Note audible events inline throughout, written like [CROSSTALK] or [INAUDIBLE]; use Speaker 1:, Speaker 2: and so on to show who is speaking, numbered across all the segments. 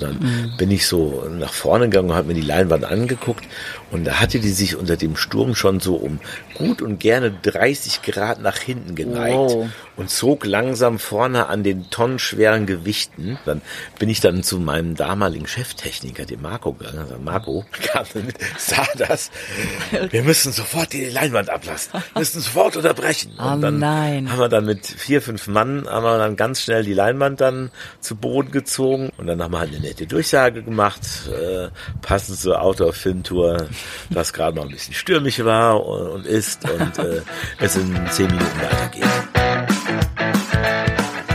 Speaker 1: Und dann mhm. bin ich so nach vorne gegangen und habe mir die Leinwand angeguckt und da hatte die sich unter dem Sturm schon so um gut und gerne 30 Grad nach hinten geneigt wow. und zog langsam vorne an den tonnenschweren Gewichten. Dann bin ich dann zu meinem damaligen Cheftechniker, dem Marco, gegangen. Also Marco [LAUGHS] kam mit, sah das. Wir müssen sofort die Leinwand ablassen. Wir müssen sofort unterbrechen.
Speaker 2: Oh
Speaker 1: und dann
Speaker 2: nein.
Speaker 1: haben wir dann mit vier, fünf Mann haben wir dann ganz schnell die Leinwand dann zu Boden gezogen und dann haben wir halt eine nette Durchsage gemacht, äh, passend zur Outdoor-Filmtour das gerade noch ein bisschen stürmisch war und, und ist und äh, [LAUGHS] es in zehn Minuten weitergeht.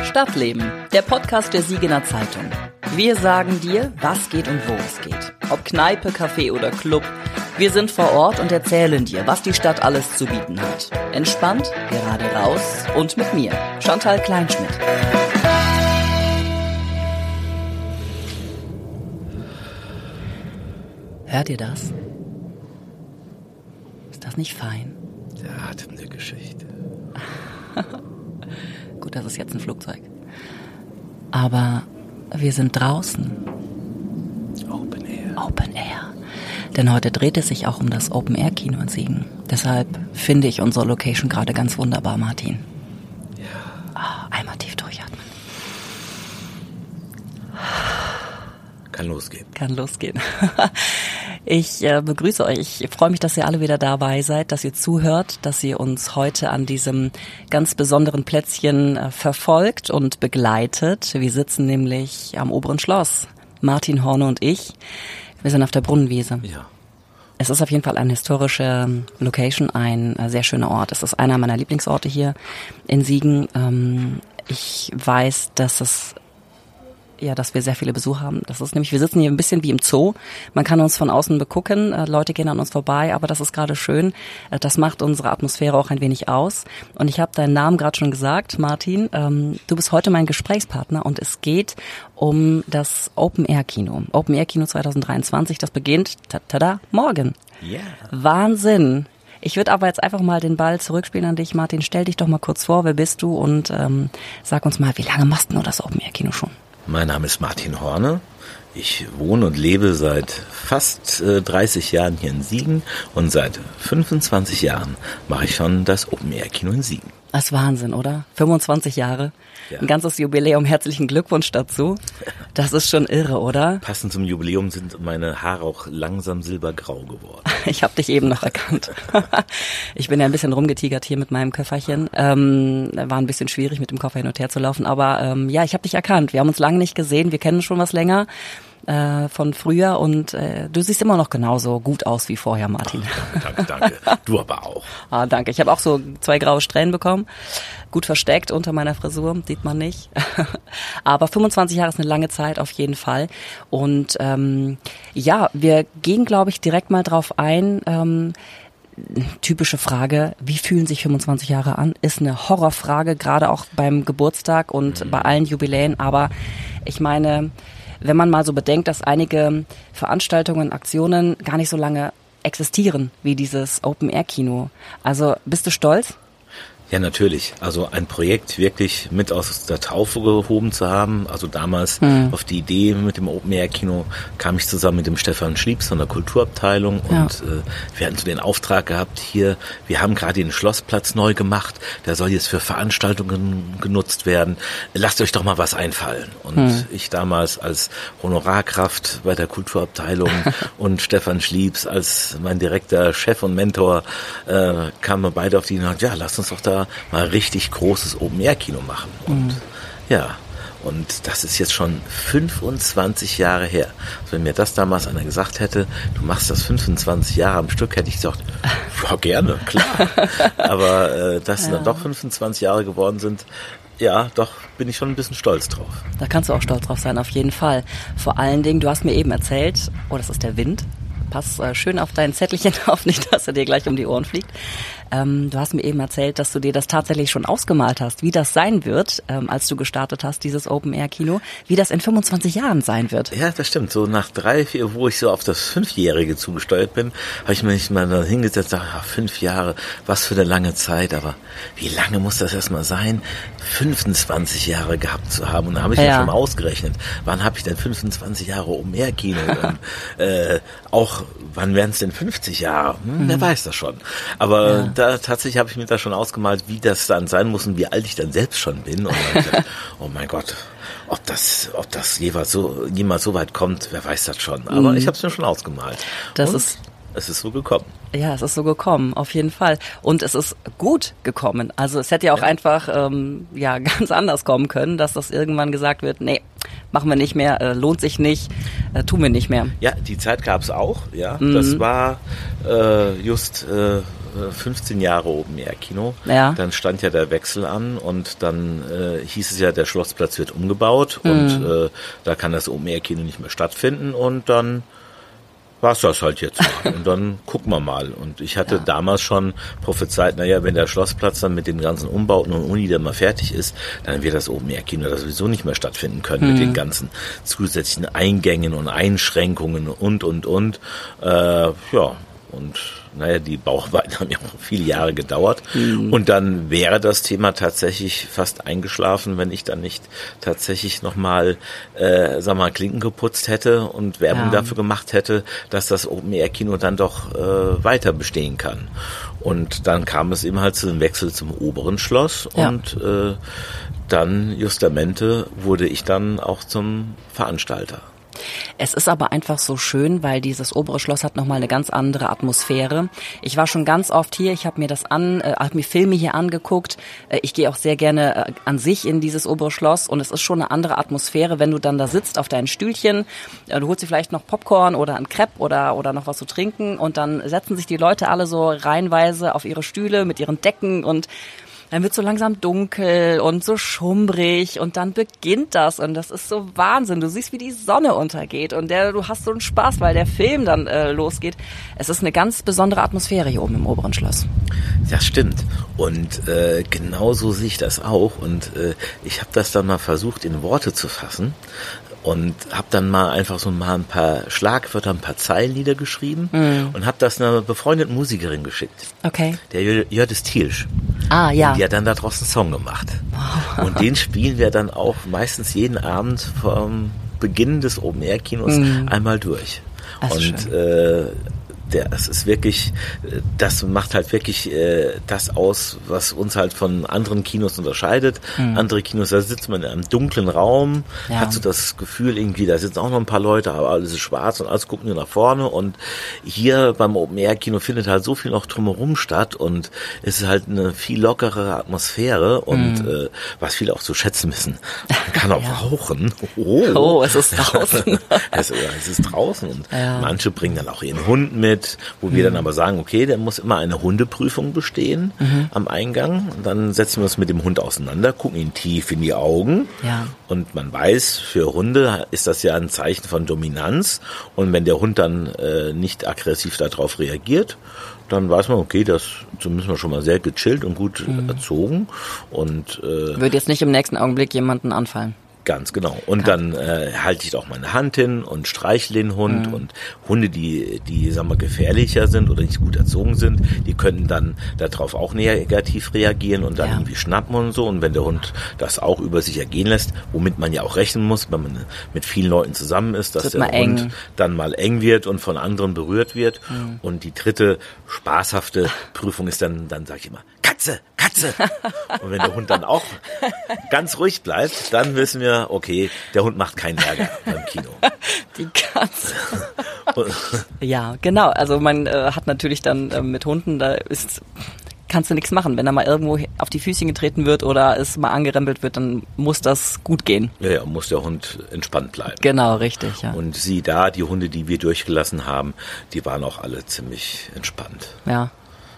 Speaker 2: Stadtleben, der Podcast der Siegener Zeitung. Wir sagen dir, was geht und wo es geht. Ob Kneipe, Café oder Club. Wir sind vor Ort und erzählen dir, was die Stadt alles zu bieten hat. Entspannt, gerade raus und mit mir, Chantal Kleinschmidt. Hört ihr das? das nicht fein?
Speaker 1: Der Atem der Geschichte. [LAUGHS]
Speaker 2: Gut, das ist jetzt ein Flugzeug. Aber wir sind draußen.
Speaker 1: Open Air.
Speaker 2: Open Air. Denn heute dreht es sich auch um das Open Air Kino in Siegen. Deshalb finde ich unsere Location gerade ganz wunderbar, Martin.
Speaker 1: Ja.
Speaker 2: Oh, einmal tief durchatmen.
Speaker 1: Kann losgehen.
Speaker 2: Kann losgehen. [LAUGHS] Ich äh, begrüße euch. Ich freue mich, dass ihr alle wieder dabei seid, dass ihr zuhört, dass ihr uns heute an diesem ganz besonderen Plätzchen äh, verfolgt und begleitet. Wir sitzen nämlich am oberen Schloss. Martin Horne und ich. Wir sind auf der Brunnenwiese.
Speaker 1: Ja.
Speaker 2: Es ist auf jeden Fall eine historische ähm, Location, ein äh, sehr schöner Ort. Es ist einer meiner Lieblingsorte hier in Siegen. Ähm, ich weiß, dass es ja, dass wir sehr viele Besucher haben. Das ist nämlich, wir sitzen hier ein bisschen wie im Zoo. Man kann uns von außen begucken, äh, Leute gehen an uns vorbei, aber das ist gerade schön. Äh, das macht unsere Atmosphäre auch ein wenig aus. Und ich habe deinen Namen gerade schon gesagt, Martin. Ähm, du bist heute mein Gesprächspartner und es geht um das Open Air Kino. Open Air Kino 2023, das beginnt, tada, morgen.
Speaker 1: Yeah.
Speaker 2: Wahnsinn. Ich würde aber jetzt einfach mal den Ball zurückspielen an dich, Martin. Stell dich doch mal kurz vor, wer bist du und ähm, sag uns mal, wie lange machst du das Open Air Kino schon?
Speaker 1: Mein Name ist Martin Horne. Ich wohne und lebe seit fast äh, 30 Jahren hier in Siegen und seit 25 Jahren mache ich schon das Open Air Kino in Siegen.
Speaker 2: Das ist Wahnsinn, oder? 25 Jahre. Ja. Ein ganzes Jubiläum. Herzlichen Glückwunsch dazu. Das ist schon irre, oder?
Speaker 1: Passend zum Jubiläum sind meine Haare auch langsam silbergrau geworden. [LAUGHS]
Speaker 2: Ich habe dich eben noch erkannt. [LAUGHS] Ich bin ja ein bisschen rumgetigert hier mit meinem Köfferchen. Ähm, war ein bisschen schwierig, mit dem Koffer hin und her zu laufen. Aber ähm, ja, ich habe dich erkannt. Wir haben uns lange nicht gesehen. Wir kennen schon was länger äh, von früher und äh, du siehst immer noch genauso gut aus wie vorher, Martin.
Speaker 1: Oh, danke, danke. Du aber auch. [LAUGHS]
Speaker 2: ah, danke. Ich habe auch so zwei graue Strähnen bekommen. Gut versteckt unter meiner Frisur, sieht man nicht. [LAUGHS] aber 25 Jahre ist eine lange Zeit auf jeden Fall. Und ähm, ja, wir gehen, glaube ich, direkt mal drauf ein. Ähm, typische Frage, wie fühlen sich 25 Jahre an? Ist eine Horrorfrage, gerade auch beim Geburtstag und mhm. bei allen Jubiläen. Aber ich meine, wenn man mal so bedenkt, dass einige Veranstaltungen, Aktionen gar nicht so lange existieren wie dieses Open-Air-Kino. Also bist du stolz?
Speaker 1: Ja, natürlich. Also ein Projekt wirklich mit aus der Taufe gehoben zu haben. Also damals mhm. auf die Idee mit dem Open Air Kino kam ich zusammen mit dem Stefan Schliebs von der Kulturabteilung ja. und äh, wir hatten so den Auftrag gehabt hier, wir haben gerade den Schlossplatz neu gemacht, der soll jetzt für Veranstaltungen genutzt werden. Lasst euch doch mal was einfallen. Und mhm. ich damals als Honorarkraft bei der Kulturabteilung [LAUGHS] und Stefan Schliebs als mein direkter Chef und Mentor äh, kamen wir beide auf die Idee, ja, lasst uns doch da mal richtig großes Open-Air-Kino machen. Und mhm. ja, und das ist jetzt schon 25 Jahre her. Also wenn mir das damals einer gesagt hätte, du machst das 25 Jahre am Stück, hätte ich gesagt, [LAUGHS] ja gerne, klar. [LAUGHS] Aber äh, dass ja. dann doch 25 Jahre geworden sind, ja, doch bin ich schon ein bisschen stolz drauf.
Speaker 2: Da kannst du auch stolz drauf sein, auf jeden Fall. Vor allen Dingen, du hast mir eben erzählt, oh, das ist der Wind. Pass äh, schön auf dein Zettelchen [LAUGHS] auf, nicht, dass er dir gleich um die Ohren fliegt. Ähm, du hast mir eben erzählt, dass du dir das tatsächlich schon ausgemalt hast, wie das sein wird, ähm, als du gestartet hast, dieses Open-Air-Kino, wie das in 25 Jahren sein wird.
Speaker 1: Ja, das stimmt. So nach drei, vier, wo ich so auf das Fünfjährige zugesteuert bin, habe ich mich mal da hingesetzt und ach, fünf Jahre, was für eine lange Zeit, aber wie lange muss das erstmal sein, 25 Jahre gehabt zu haben? Und da habe ich ja. ja schon mal ausgerechnet, wann habe ich denn 25 Jahre Open-Air-Kino? und, [LAUGHS] äh, auch, wann wären es denn 50 Jahre? Hm, mhm. Wer weiß das schon. Aber ja. da tatsächlich habe ich mir da schon ausgemalt, wie das dann sein muss und wie alt ich dann selbst schon bin. Und dann [LAUGHS] oh mein Gott, ob das, ob das jeweils so, jemals so weit kommt, wer weiß das schon. Aber mhm. ich habe es mir schon ausgemalt.
Speaker 2: Das und ist
Speaker 1: es ist so gekommen.
Speaker 2: Ja, es ist so gekommen, auf jeden Fall. Und es ist gut gekommen. Also es hätte ja auch ja. einfach ähm, ja [LAUGHS] ganz anders kommen können, dass das irgendwann gesagt wird, nee, machen wir nicht mehr, äh, lohnt sich nicht, äh, tun wir nicht mehr.
Speaker 1: Ja, die Zeit gab es auch, ja. Mhm. Das war äh, just äh, 15 Jahre oben Air Kino. Ja. Dann stand ja der Wechsel an und dann äh, hieß es ja, der Schlossplatz wird umgebaut mhm. und äh, da kann das Open Air Kino nicht mehr stattfinden und dann war es das halt jetzt mal. [LAUGHS] Und dann gucken wir mal. Und ich hatte ja. damals schon prophezeit, naja, wenn der Schlossplatz dann mit den ganzen Umbauten und Uni dann mal fertig ist, dann wird das Open Air Kino das sowieso nicht mehr stattfinden können mhm. mit den ganzen zusätzlichen Eingängen und Einschränkungen und, und, und. Äh, ja, und naja, die Bauarbeiten [LAUGHS] haben ja auch viele Jahre gedauert. Mhm. Und dann wäre das Thema tatsächlich fast eingeschlafen, wenn ich dann nicht tatsächlich nochmal, äh, sag mal, Klinken geputzt hätte und Werbung ja. dafür gemacht hätte, dass das Open-Air-Kino dann doch äh, weiter bestehen kann. Und dann kam es eben halt zu dem Wechsel zum oberen Schloss ja. und äh, dann justamente wurde ich dann auch zum Veranstalter.
Speaker 2: Es ist aber einfach so schön, weil dieses obere Schloss hat nochmal eine ganz andere Atmosphäre. Ich war schon ganz oft hier, ich habe mir das an, äh, habe mir Filme hier angeguckt. Äh, ich gehe auch sehr gerne äh, an sich in dieses obere Schloss und es ist schon eine andere Atmosphäre, wenn du dann da sitzt auf deinen Stühlchen. Äh, du holst dir vielleicht noch Popcorn oder ein Crepe oder, oder noch was zu trinken und dann setzen sich die Leute alle so reihenweise auf ihre Stühle mit ihren Decken und dann wird so langsam dunkel und so schummrig und dann beginnt das und das ist so Wahnsinn. Du siehst, wie die Sonne untergeht und der, du hast so einen Spaß, weil der Film dann äh, losgeht. Es ist eine ganz besondere Atmosphäre hier oben im oberen Schloss.
Speaker 1: Das stimmt und äh, genau so sehe ich das auch und äh, ich habe das dann mal versucht in Worte zu fassen und habe dann mal einfach so mal ein paar Schlagwörter, ein paar Zeilen niedergeschrieben mm. und habe das einer befreundeten Musikerin geschickt.
Speaker 2: Okay.
Speaker 1: Der Jördis Thielsch.
Speaker 2: Ah, ja.
Speaker 1: Und die hat dann da draußen einen Song gemacht. Wow. [LAUGHS] Und den spielen wir dann auch meistens jeden Abend vom Beginn des Open-Air-Kinos mm. einmal durch. Das und äh, der, es ist wirklich, das macht halt wirklich äh, das aus, was uns halt von anderen Kinos unterscheidet. Mhm. Andere Kinos, da sitzt man in einem dunklen Raum, ja. hat so das Gefühl irgendwie, da sitzen auch noch ein paar Leute, aber alles ist schwarz und alles gucken nur nach vorne. Und hier beim Open Air Kino findet halt so viel noch drumherum statt und es ist halt eine viel lockere Atmosphäre und mhm. äh, was viele auch zu schätzen wissen. Man [LAUGHS] kann auch ja. rauchen.
Speaker 2: Oh. oh, [LAUGHS] es ist draußen.
Speaker 1: es, [LAUGHS] es, ist draußen und ja. manche bringen dann auch ihren Hund mit wo wir mhm. dann aber sagen, okay, der muss immer eine Hundeprüfung bestehen mhm. am Eingang. Und dann setzen wir uns mit dem Hund auseinander, gucken ihn tief in die Augen. Ja. Und man weiß, für Hunde ist das ja ein Zeichen von Dominanz. Und wenn der Hund dann äh, nicht aggressiv darauf reagiert, dann weiß man, okay, das zumindest mal schon mal sehr gechillt und gut mhm. erzogen. Und
Speaker 2: äh, wird jetzt nicht im nächsten Augenblick jemanden anfallen.
Speaker 1: Ganz genau. Und Kann. dann äh, halte ich auch meine Hand hin und streichle den Hund. Mhm. Und Hunde, die, die sagen wir, gefährlicher sind oder nicht gut erzogen sind, die könnten dann darauf auch negativ reagieren und dann ja. irgendwie schnappen und so. Und wenn der Hund das auch über sich ergehen lässt, womit man ja auch rechnen muss, wenn man mit vielen Leuten zusammen ist, dass der Hund dann mal eng wird und von anderen berührt wird. Mhm. Und die dritte spaßhafte Prüfung ist dann, dann sage ich immer, Katze, Katze. [LAUGHS] Und wenn der Hund dann auch ganz ruhig bleibt, dann wissen wir, okay, der Hund macht keinen Ärger [LAUGHS] beim Kino.
Speaker 2: Die Katze. [LAUGHS] ja, genau. Also man äh, hat natürlich dann äh, mit Hunden, da ist kannst du nichts machen. Wenn er mal irgendwo auf die Füßchen getreten wird oder es mal angerempelt wird, dann muss das gut gehen.
Speaker 1: Ja, ja, muss der Hund entspannt bleiben.
Speaker 2: Genau, richtig, ja.
Speaker 1: Und sie da, die Hunde, die wir durchgelassen haben, die waren auch alle ziemlich entspannt.
Speaker 2: Ja,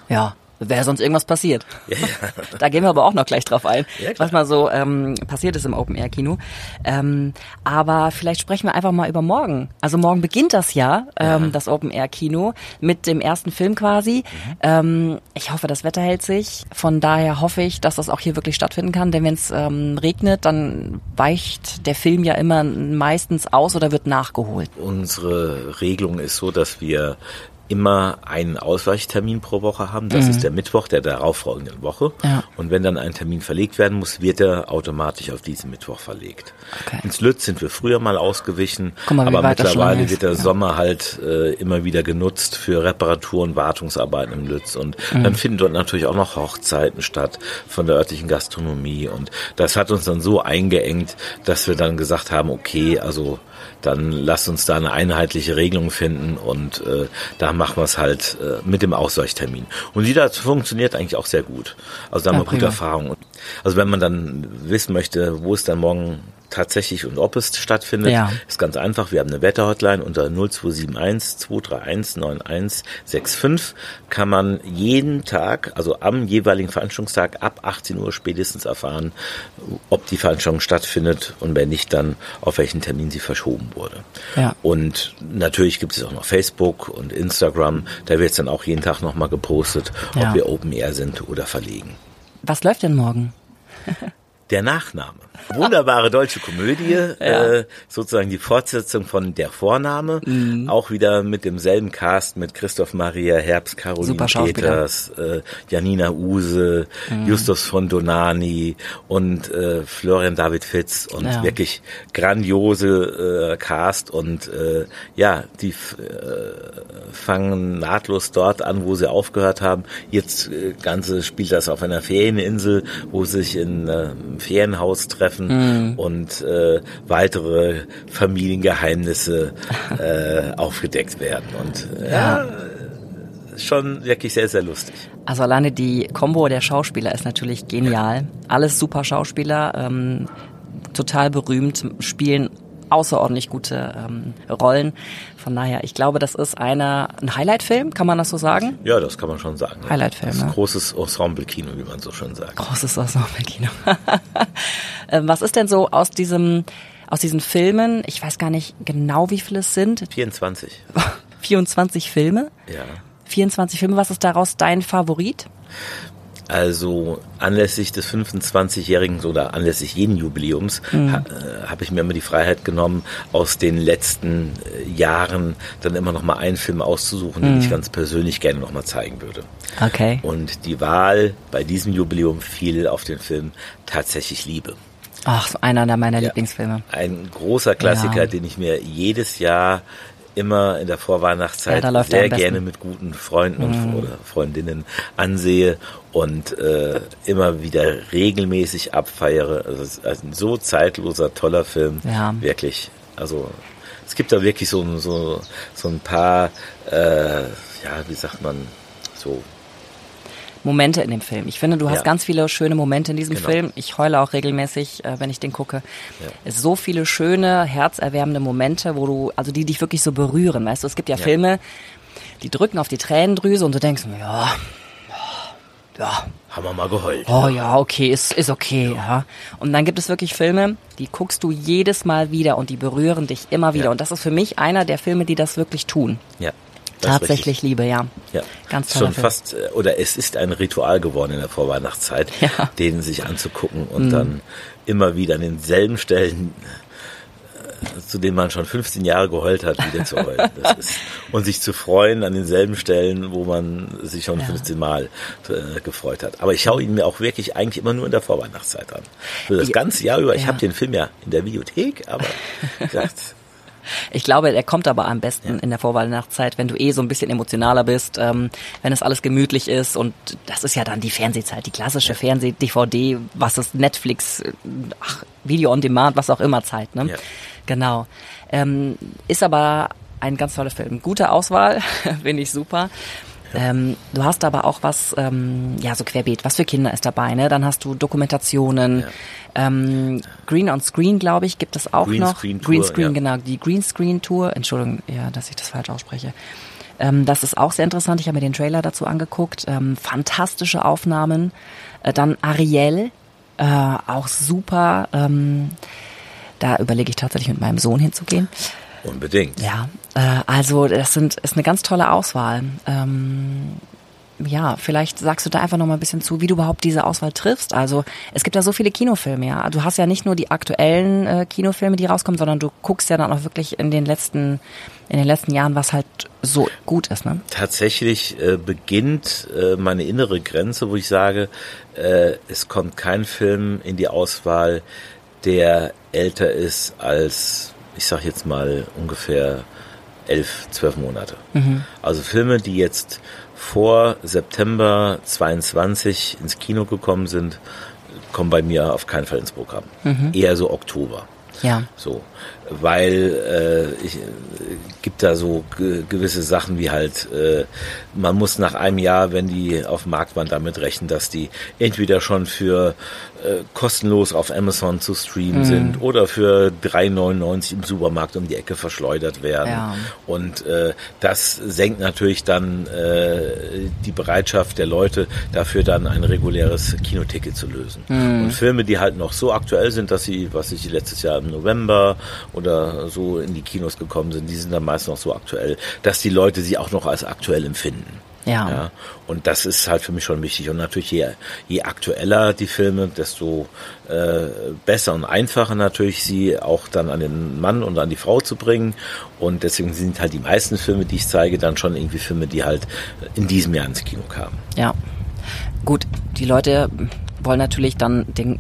Speaker 2: ja. Wäre sonst irgendwas passiert.
Speaker 1: Ja, ja. [LAUGHS]
Speaker 2: Da gehen wir aber auch noch gleich drauf ein,
Speaker 1: Ja,
Speaker 2: was mal so ähm, passiert ist im Open-Air-Kino. Ähm, aber vielleicht sprechen wir einfach mal über morgen. Also morgen beginnt das Jahr, ähm,
Speaker 1: Ja.
Speaker 2: das Open-Air-Kino, mit dem ersten Film quasi. Ähm, ich hoffe, das Wetter hält sich. Von daher hoffe ich, dass das auch hier wirklich stattfinden kann. Denn wenn es ähm, regnet, dann weicht der Film ja immer meistens aus oder wird nachgeholt.
Speaker 1: Unsere Regelung ist so, dass wir immer einen Ausweichtermin pro Woche haben. Das ist der Mittwoch der darauffolgenden Woche.
Speaker 2: Mhm. Ja.
Speaker 1: Und wenn dann ein Termin verlegt werden muss, wird er automatisch auf diesen Mittwoch verlegt.
Speaker 2: Okay.
Speaker 1: Ins Lütz sind wir früher mal ausgewichen,
Speaker 2: mal,
Speaker 1: aber mittlerweile wird der
Speaker 2: Ja.
Speaker 1: Sommer halt äh, immer wieder genutzt für Reparaturen, Wartungsarbeiten im Lütz. Und
Speaker 2: Mhm.
Speaker 1: dann finden dort natürlich auch noch Hochzeiten statt von der örtlichen Gastronomie. Und das hat uns dann so eingeengt, dass wir dann gesagt haben, okay, also dann lasst uns da eine einheitliche Regelung finden und äh, da machen wir es halt äh, mit dem Ausweichtermin. Und die das funktioniert eigentlich auch sehr gut. Also da haben wir gute
Speaker 2: prima.
Speaker 1: Erfahrungen. Also wenn man dann wissen möchte, wo es dann morgen tatsächlich und ob es stattfindet,
Speaker 2: Ja.
Speaker 1: ist ganz einfach. Wir haben eine Wetterhotline unter 0271 231 9165 kann man jeden Tag, also am jeweiligen Veranstaltungstag ab 18 Uhr spätestens erfahren, ob die Veranstaltung stattfindet und wenn nicht, dann auf welchen Termin sie verschoben wurde.
Speaker 2: Ja.
Speaker 1: Und natürlich gibt es auch noch Facebook und Instagram. Da wird es dann auch jeden Tag nochmal gepostet,
Speaker 2: Ja.
Speaker 1: ob wir Open Air sind oder verlegen.
Speaker 2: Was läuft denn morgen? [LAUGHS]
Speaker 1: Der Nachname. Wunderbare deutsche Komödie, [LAUGHS] äh, sozusagen die Fortsetzung von Der Vorname.
Speaker 2: Mhm.
Speaker 1: Auch wieder mit demselben Cast, mit Christoph Maria Herbst, Caroline. Peters, äh, Janina Use,
Speaker 2: Mhm.
Speaker 1: Justus von Donani und äh, Florian David Fitz und
Speaker 2: Ja.
Speaker 1: wirklich grandiose äh, Cast und äh, ja, die äh, fangen nahtlos dort an, wo sie aufgehört haben. Jetzt äh, Ganze spielt das auf einer Ferieninsel, wo sich in äh, einem Ferienhaus treffen und äh, weitere Familiengeheimnisse [LAUGHS] äh, aufgedeckt werden. Und äh, ja, schon wirklich sehr, sehr lustig.
Speaker 2: Also alleine die Combo der Schauspieler ist natürlich genial. Alles super Schauspieler, ähm, total berühmt, spielen außerordentlich gute ähm, Rollen. Von daher, ich glaube, das ist einer ein Highlight-Film, kann man das so sagen?
Speaker 1: Ja, das kann man schon sagen. ja.
Speaker 2: Highlight-Film,
Speaker 1: Das ist ein
Speaker 2: ne?
Speaker 1: großes Ensemble-Kino, wie man so schön sagt.
Speaker 2: Großes Ensemble-Kino. [LAUGHS] Ähm, Was ist denn so aus diesem aus diesen Filmen? Ich weiß gar nicht genau, wie viele es sind.
Speaker 1: 24.
Speaker 2: 24 [LAUGHS] Filme.
Speaker 1: Ja.
Speaker 2: 24 Filme. Was ist daraus dein Favorit?
Speaker 1: Also anlässlich des 25-jährigen oder anlässlich jeden Jubiläums
Speaker 2: Mhm.
Speaker 1: ha, äh, habe ich mir immer die Freiheit genommen, aus den letzten äh, Jahren dann immer noch mal einen Film auszusuchen, den
Speaker 2: Mhm.
Speaker 1: ich ganz persönlich gerne noch mal zeigen würde.
Speaker 2: Okay.
Speaker 1: Und die Wahl bei diesem Jubiläum fiel auf den Film Tatsächlich Liebe.
Speaker 2: Ach, einer meiner
Speaker 1: Ja.
Speaker 2: Lieblingsfilme.
Speaker 1: Ein großer Klassiker,
Speaker 2: Ja.
Speaker 1: den ich mir jedes Jahr immer in der
Speaker 2: Ja,
Speaker 1: Vorweihnachtszeit
Speaker 2: er
Speaker 1: sehr.
Speaker 2: Mhm.
Speaker 1: gerne mit guten Freunden und oder Freundinnen ansehe und äh, immer wieder regelmäßig abfeiere. Also ist ein so zeitloser, toller Film.
Speaker 2: Ja.
Speaker 1: Wirklich. Also es gibt da wirklich so, so, so ein paar, äh, ja, wie sagt man, so
Speaker 2: Momente in dem Film. Ich finde, du hast
Speaker 1: Ja.
Speaker 2: ganz viele schöne Momente in diesem
Speaker 1: Genau.
Speaker 2: Film. Ich heule auch regelmäßig, äh, wenn ich den gucke. Es sind so viele schöne, herzerwärmende Momente, wo du, also die dich wirklich so berühren. Weißt du, es gibt ja,
Speaker 1: Ja.
Speaker 2: Filme, die drücken auf die Tränendrüse und du denkst, ja, ja,
Speaker 1: haben wir mal geheult.
Speaker 2: oh ja, okay, ist, ist okay, ja. Und dann gibt es wirklich Filme, die guckst du jedes Mal wieder und die berühren dich immer wieder.
Speaker 1: Ja.
Speaker 2: Und das ist für mich einer der Filme, die das wirklich tun.
Speaker 1: Ja.
Speaker 2: Tatsächlich. Liebe, ja.
Speaker 1: Ja,
Speaker 2: Ganz toller
Speaker 1: schon
Speaker 2: Film.
Speaker 1: fast äh, oder es ist ein Ritual geworden in der Vorweihnachtszeit,
Speaker 2: Ja. Mhm.
Speaker 1: den sich anzugucken und dann immer wieder an denselben Stellen, äh, zu denen man schon 15 Jahre geheult hat, wieder zu heulen. [LAUGHS] Ist, und sich zu freuen an denselben Stellen, wo man sich schon 15 Mal äh, gefreut hat. Aber ich schaue ihn mir auch wirklich eigentlich immer nur in der Vorweihnachtszeit an. Für das
Speaker 2: Ja.
Speaker 1: ganze Jahr über. Ich
Speaker 2: Ja.
Speaker 1: habe den Film ja in der Videothek, aber gesagt, [LAUGHS]
Speaker 2: Ich glaube, er kommt aber am besten in der Vorweihnachtszeit, wenn du eh so ein bisschen emotionaler bist, ähm, wenn es alles gemütlich ist und das ist ja dann die Fernsehzeit, die klassische Fernseh-DVD, was ist Netflix, äh, ach, Video on Demand, was auch immer Zeit, ne?
Speaker 1: Ja.
Speaker 2: Genau. Ähm, ist aber ein ganz toller Film. Gute Auswahl, [LAUGHS] finde ich super. Ähm, du hast aber auch was, ähm, ja, so querbeet, was für Kinder ist dabei, ne? Dann hast du Dokumentationen, ähm, Green on Screen, glaube ich, gibt es auch noch.
Speaker 1: Greenscreen Tour,
Speaker 2: Greenscreen,
Speaker 1: ja.
Speaker 2: genau, die Greenscreen Tour, Entschuldigung, ja, dass ich das falsch ausspreche. Ähm, das ist auch sehr interessant. Ich habe mir den Trailer dazu angeguckt. Ähm, fantastische Aufnahmen. Äh, dann Ariel, äh, auch super. Ähm, da überlege ich tatsächlich mit meinem Sohn hinzugehen.
Speaker 1: Unbedingt.
Speaker 2: Ja, äh, also das sind, ist eine ganz tolle Auswahl. Ähm, ja, vielleicht sagst du da einfach noch mal ein bisschen zu, wie du überhaupt diese Auswahl triffst. Also es gibt ja so viele Kinofilme, ja. Du hast ja nicht nur die aktuellen äh, Kinofilme, die rauskommen, sondern du guckst ja dann auch wirklich in den letzten in den letzten Jahren, was halt so gut ist. Ne?
Speaker 1: Tatsächlich äh, beginnt äh, meine innere Grenze, wo ich sage, äh, es kommt kein Film in die Auswahl, der älter ist als, ich sag jetzt mal ungefähr elf, zwölf Monate. Mhm. Also Filme, die jetzt vor September 22 ins Kino gekommen sind, kommen bei mir auf keinen Fall ins Programm. Mhm. Eher so Oktober.
Speaker 2: Ja.
Speaker 1: So, weil äh, ich, äh, gibt da so gewisse Sachen wie halt, äh, man muss nach einem Jahr, wenn die auf dem Markt waren, damit rechnen, dass die entweder schon für äh, kostenlos auf Amazon zu streamen mhm. sind oder für 3,99 im Supermarkt um die Ecke verschleudert werden. Ja. Und äh, das senkt natürlich dann äh, die Bereitschaft der Leute, dafür dann ein reguläres Kinoticket zu lösen. Mhm. Und Filme, die halt noch so aktuell sind, dass sie, was ich letztes Jahr im November oder so in die Kinos gekommen sind, die sind dann meist noch so aktuell, dass die Leute sie auch noch als aktuell empfinden.
Speaker 2: Ja. ja.
Speaker 1: Und das ist halt für mich schon wichtig. Und natürlich, je, je aktueller die Filme, desto äh, besser und einfacher natürlich sie auch dann an den Mann und an die Frau zu bringen. Und deswegen sind halt die meisten Filme, die ich zeige, dann schon irgendwie Filme, die halt in diesem Jahr ins Kino kamen.
Speaker 2: Ja. Gut, die Leute wollen natürlich dann den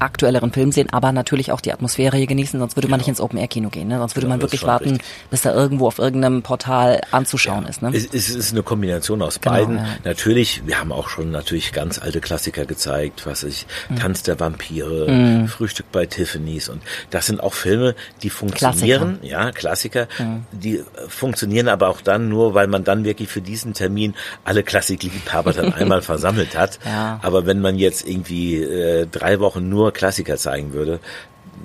Speaker 2: aktuelleren Film sehen, aber natürlich auch die Atmosphäre hier genießen, sonst würde man nicht ins Open-Air-Kino gehen. Ne? Sonst würde ja, man wirklich warten, richtig. bis da irgendwo auf irgendeinem Portal anzuschauen ja. ist. Ne?
Speaker 1: Es, es, ist eine Kombination aus genau, beiden. Ja. Natürlich, wir haben auch schon natürlich ganz alte Klassiker gezeigt, was ich, mhm. Tanz der Vampire, mhm. Frühstück bei Tiffany's und das sind auch Filme, die funktionieren, Klassiker. ja, Klassiker, mhm. die funktionieren aber auch dann nur, weil man dann wirklich für diesen Termin alle Klassikliebhaber dann [LAUGHS] einmal versammelt hat. Ja. Aber wenn man jetzt irgendwie äh, drei Wochen nur nur Klassiker zeigen würde,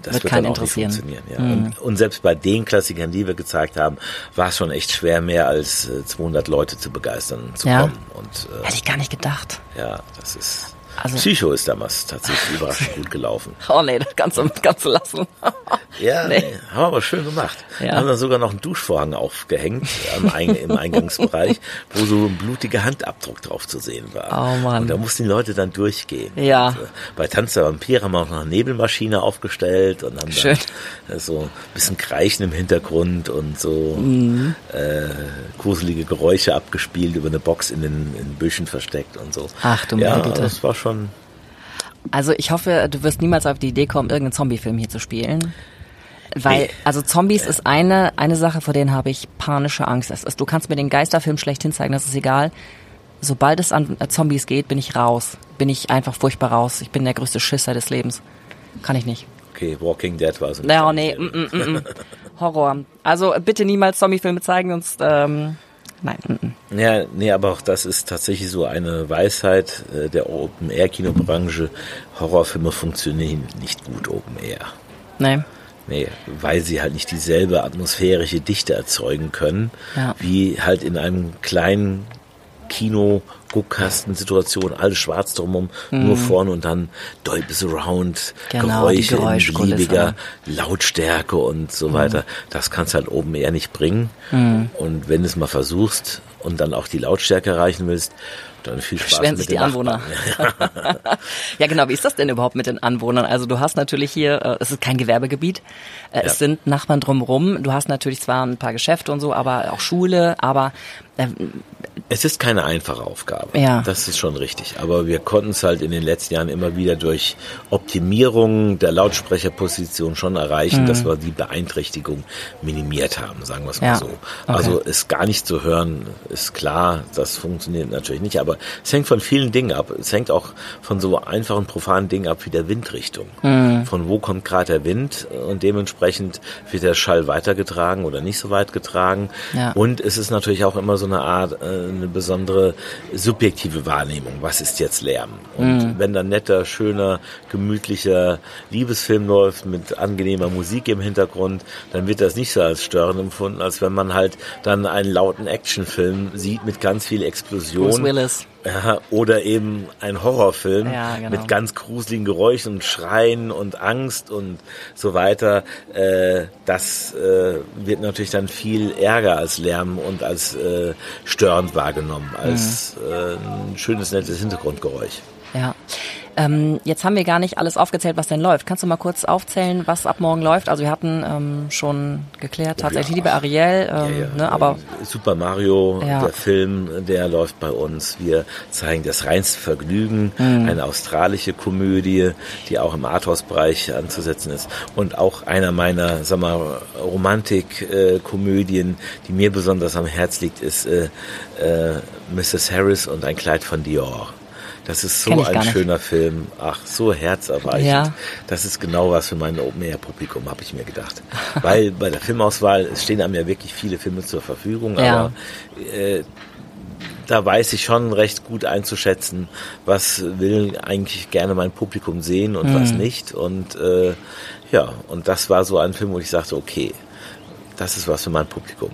Speaker 1: das wird, wird dann auch nicht funktionieren. Ja. Mhm. Und, und, selbst bei den Klassikern, die wir gezeigt haben, war es schon echt schwer, mehr als 200 äh, Leute zu begeistern zu ja. kommen. Und,
Speaker 2: äh, Hätte ich gar nicht gedacht.
Speaker 1: Ja, das ist also, Psycho ist damals tatsächlich überraschend gut gelaufen. [LAUGHS]
Speaker 2: Oh nee, das kannst du, kannst du lassen. [LAUGHS]
Speaker 1: ja, nee. nee. haben wir aber schön gemacht. Ja. Haben dann sogar noch einen Duschvorhang aufgehängt Eing im Eingangsbereich, wo so ein blutiger Handabdruck drauf zu sehen war.
Speaker 2: Oh Mann.
Speaker 1: Und da mussten die Leute dann durchgehen.
Speaker 2: Ja.
Speaker 1: Und, äh, bei Tanz der Vampire haben wir auch noch eine Nebelmaschine aufgestellt und haben schön. dann äh, so ein bisschen Kreischen im Hintergrund und so mhm. äh, gruselige Geräusche abgespielt über eine Box in den in Büschen versteckt und so.
Speaker 2: Ach du ja, Bitte.
Speaker 1: das war schon.
Speaker 2: Also ich hoffe, du wirst niemals auf die Idee kommen, irgendeinen Zombie-Film hier zu spielen. Weil, also Zombies ist eine, eine Sache, vor denen habe ich panische Angst. Das ist, du kannst mir den Geisterfilm schlechthin zeigen, das ist egal. Sobald es an äh, Zombies geht, bin ich raus. Bin ich einfach furchtbar raus. Ich bin der größte Schisser des Lebens. Kann ich nicht.
Speaker 1: Okay, Walking Dead war es.
Speaker 2: Ja, nee, mm, mm, mm. Horror. Also bitte niemals Zombie-Filme zeigen, sonst ähm, Nein.
Speaker 1: Mm Ja, nee, aber auch das ist tatsächlich so eine Weisheit äh, der Open-Air-Kinobranche. Horrorfilme funktionieren nicht gut Open-Air.
Speaker 2: Nein.
Speaker 1: Nee, weil sie halt nicht dieselbe atmosphärische Dichte erzeugen können, ja. wie halt in einem kleinen Kino Guckkastensituation, alles schwarz drumherum, mhm. nur vorne und dann Dolby Surround, genau, Geräusche in beliebiger Lautstärke und so mhm. weiter. Das kannst du halt oben eher nicht bringen. Mhm. Und wenn du es mal versuchst und dann auch die Lautstärke erreichen willst, dann viel Spaß
Speaker 2: Beschweren sich die Anwohner. [LAUGHS] ja, genau. Wie ist das denn überhaupt mit den Anwohnern? Also du hast natürlich hier, äh, es ist kein Gewerbegebiet, äh, ja. es sind Nachbarn drumherum. Du hast natürlich zwar ein paar Geschäfte und so, aber auch Schule, aber
Speaker 1: es ist keine einfache Aufgabe.
Speaker 2: Ja.
Speaker 1: Das ist schon richtig. Aber wir konnten es halt in den letzten Jahren immer wieder durch Optimierung der Lautsprecherposition schon erreichen, mhm. dass wir die Beeinträchtigung minimiert haben, sagen wir es mal ja. so. Okay. Also ist gar nicht zu hören, ist klar, das funktioniert natürlich nicht, aber es hängt von vielen Dingen ab. Es hängt auch von so einfachen, profanen Dingen ab wie der Windrichtung. Mhm. Von wo kommt gerade der Wind und dementsprechend wird der Schall weitergetragen oder nicht so weit getragen. Ja. Und es ist natürlich auch immer so eine Art, äh, eine besondere subjektive Wahrnehmung. Was ist jetzt Lärm? Und mhm. wenn dann netter, schöner, gemütlicher Liebesfilm läuft mit angenehmer Musik im Hintergrund, dann wird das nicht so als störend empfunden, als wenn man halt dann einen lauten Actionfilm sieht mit ganz viel Explosion. Bruce Willis. Ja, oder eben ein Horrorfilm ja, genau. mit ganz gruseligen Geräuschen und Schreien und Angst und so weiter. Äh, das äh, wird natürlich dann viel ärger als Lärm und als äh, störend wahrgenommen, als mhm. äh, ein schönes, nettes Hintergrundgeräusch.
Speaker 2: Ja. Ähm, jetzt haben wir gar nicht alles aufgezählt, was denn läuft. Kannst du mal kurz aufzählen, was ab morgen läuft? Also wir hatten ähm, schon geklärt, tatsächlich ja. liebe Ariel, ähm, ja, ja. Ne, aber
Speaker 1: Super Mario, der Film, der läuft bei uns. Wir zeigen das reinste Vergnügen, mhm. eine australische Komödie, die auch im Arthouse-Bereich anzusetzen ist und auch einer meiner, sag mal, Romantik-Komödien, die mir besonders am Herz liegt, ist äh, äh, Mrs. Harris und ein Kleid von Dior. Das ist so ein schöner Film. Ach, so herzerweichend. Ja. Das ist genau was für mein Open-Air-Publikum, habe ich mir gedacht. [LAUGHS] Weil bei der Filmauswahl es stehen einem ja wirklich viele Filme zur Verfügung, ja. aber äh, da weiß ich schon recht gut einzuschätzen, was will eigentlich gerne mein Publikum sehen und mhm. was nicht. Und äh, ja, und das war so ein Film, wo ich sagte, okay, das ist was für mein Publikum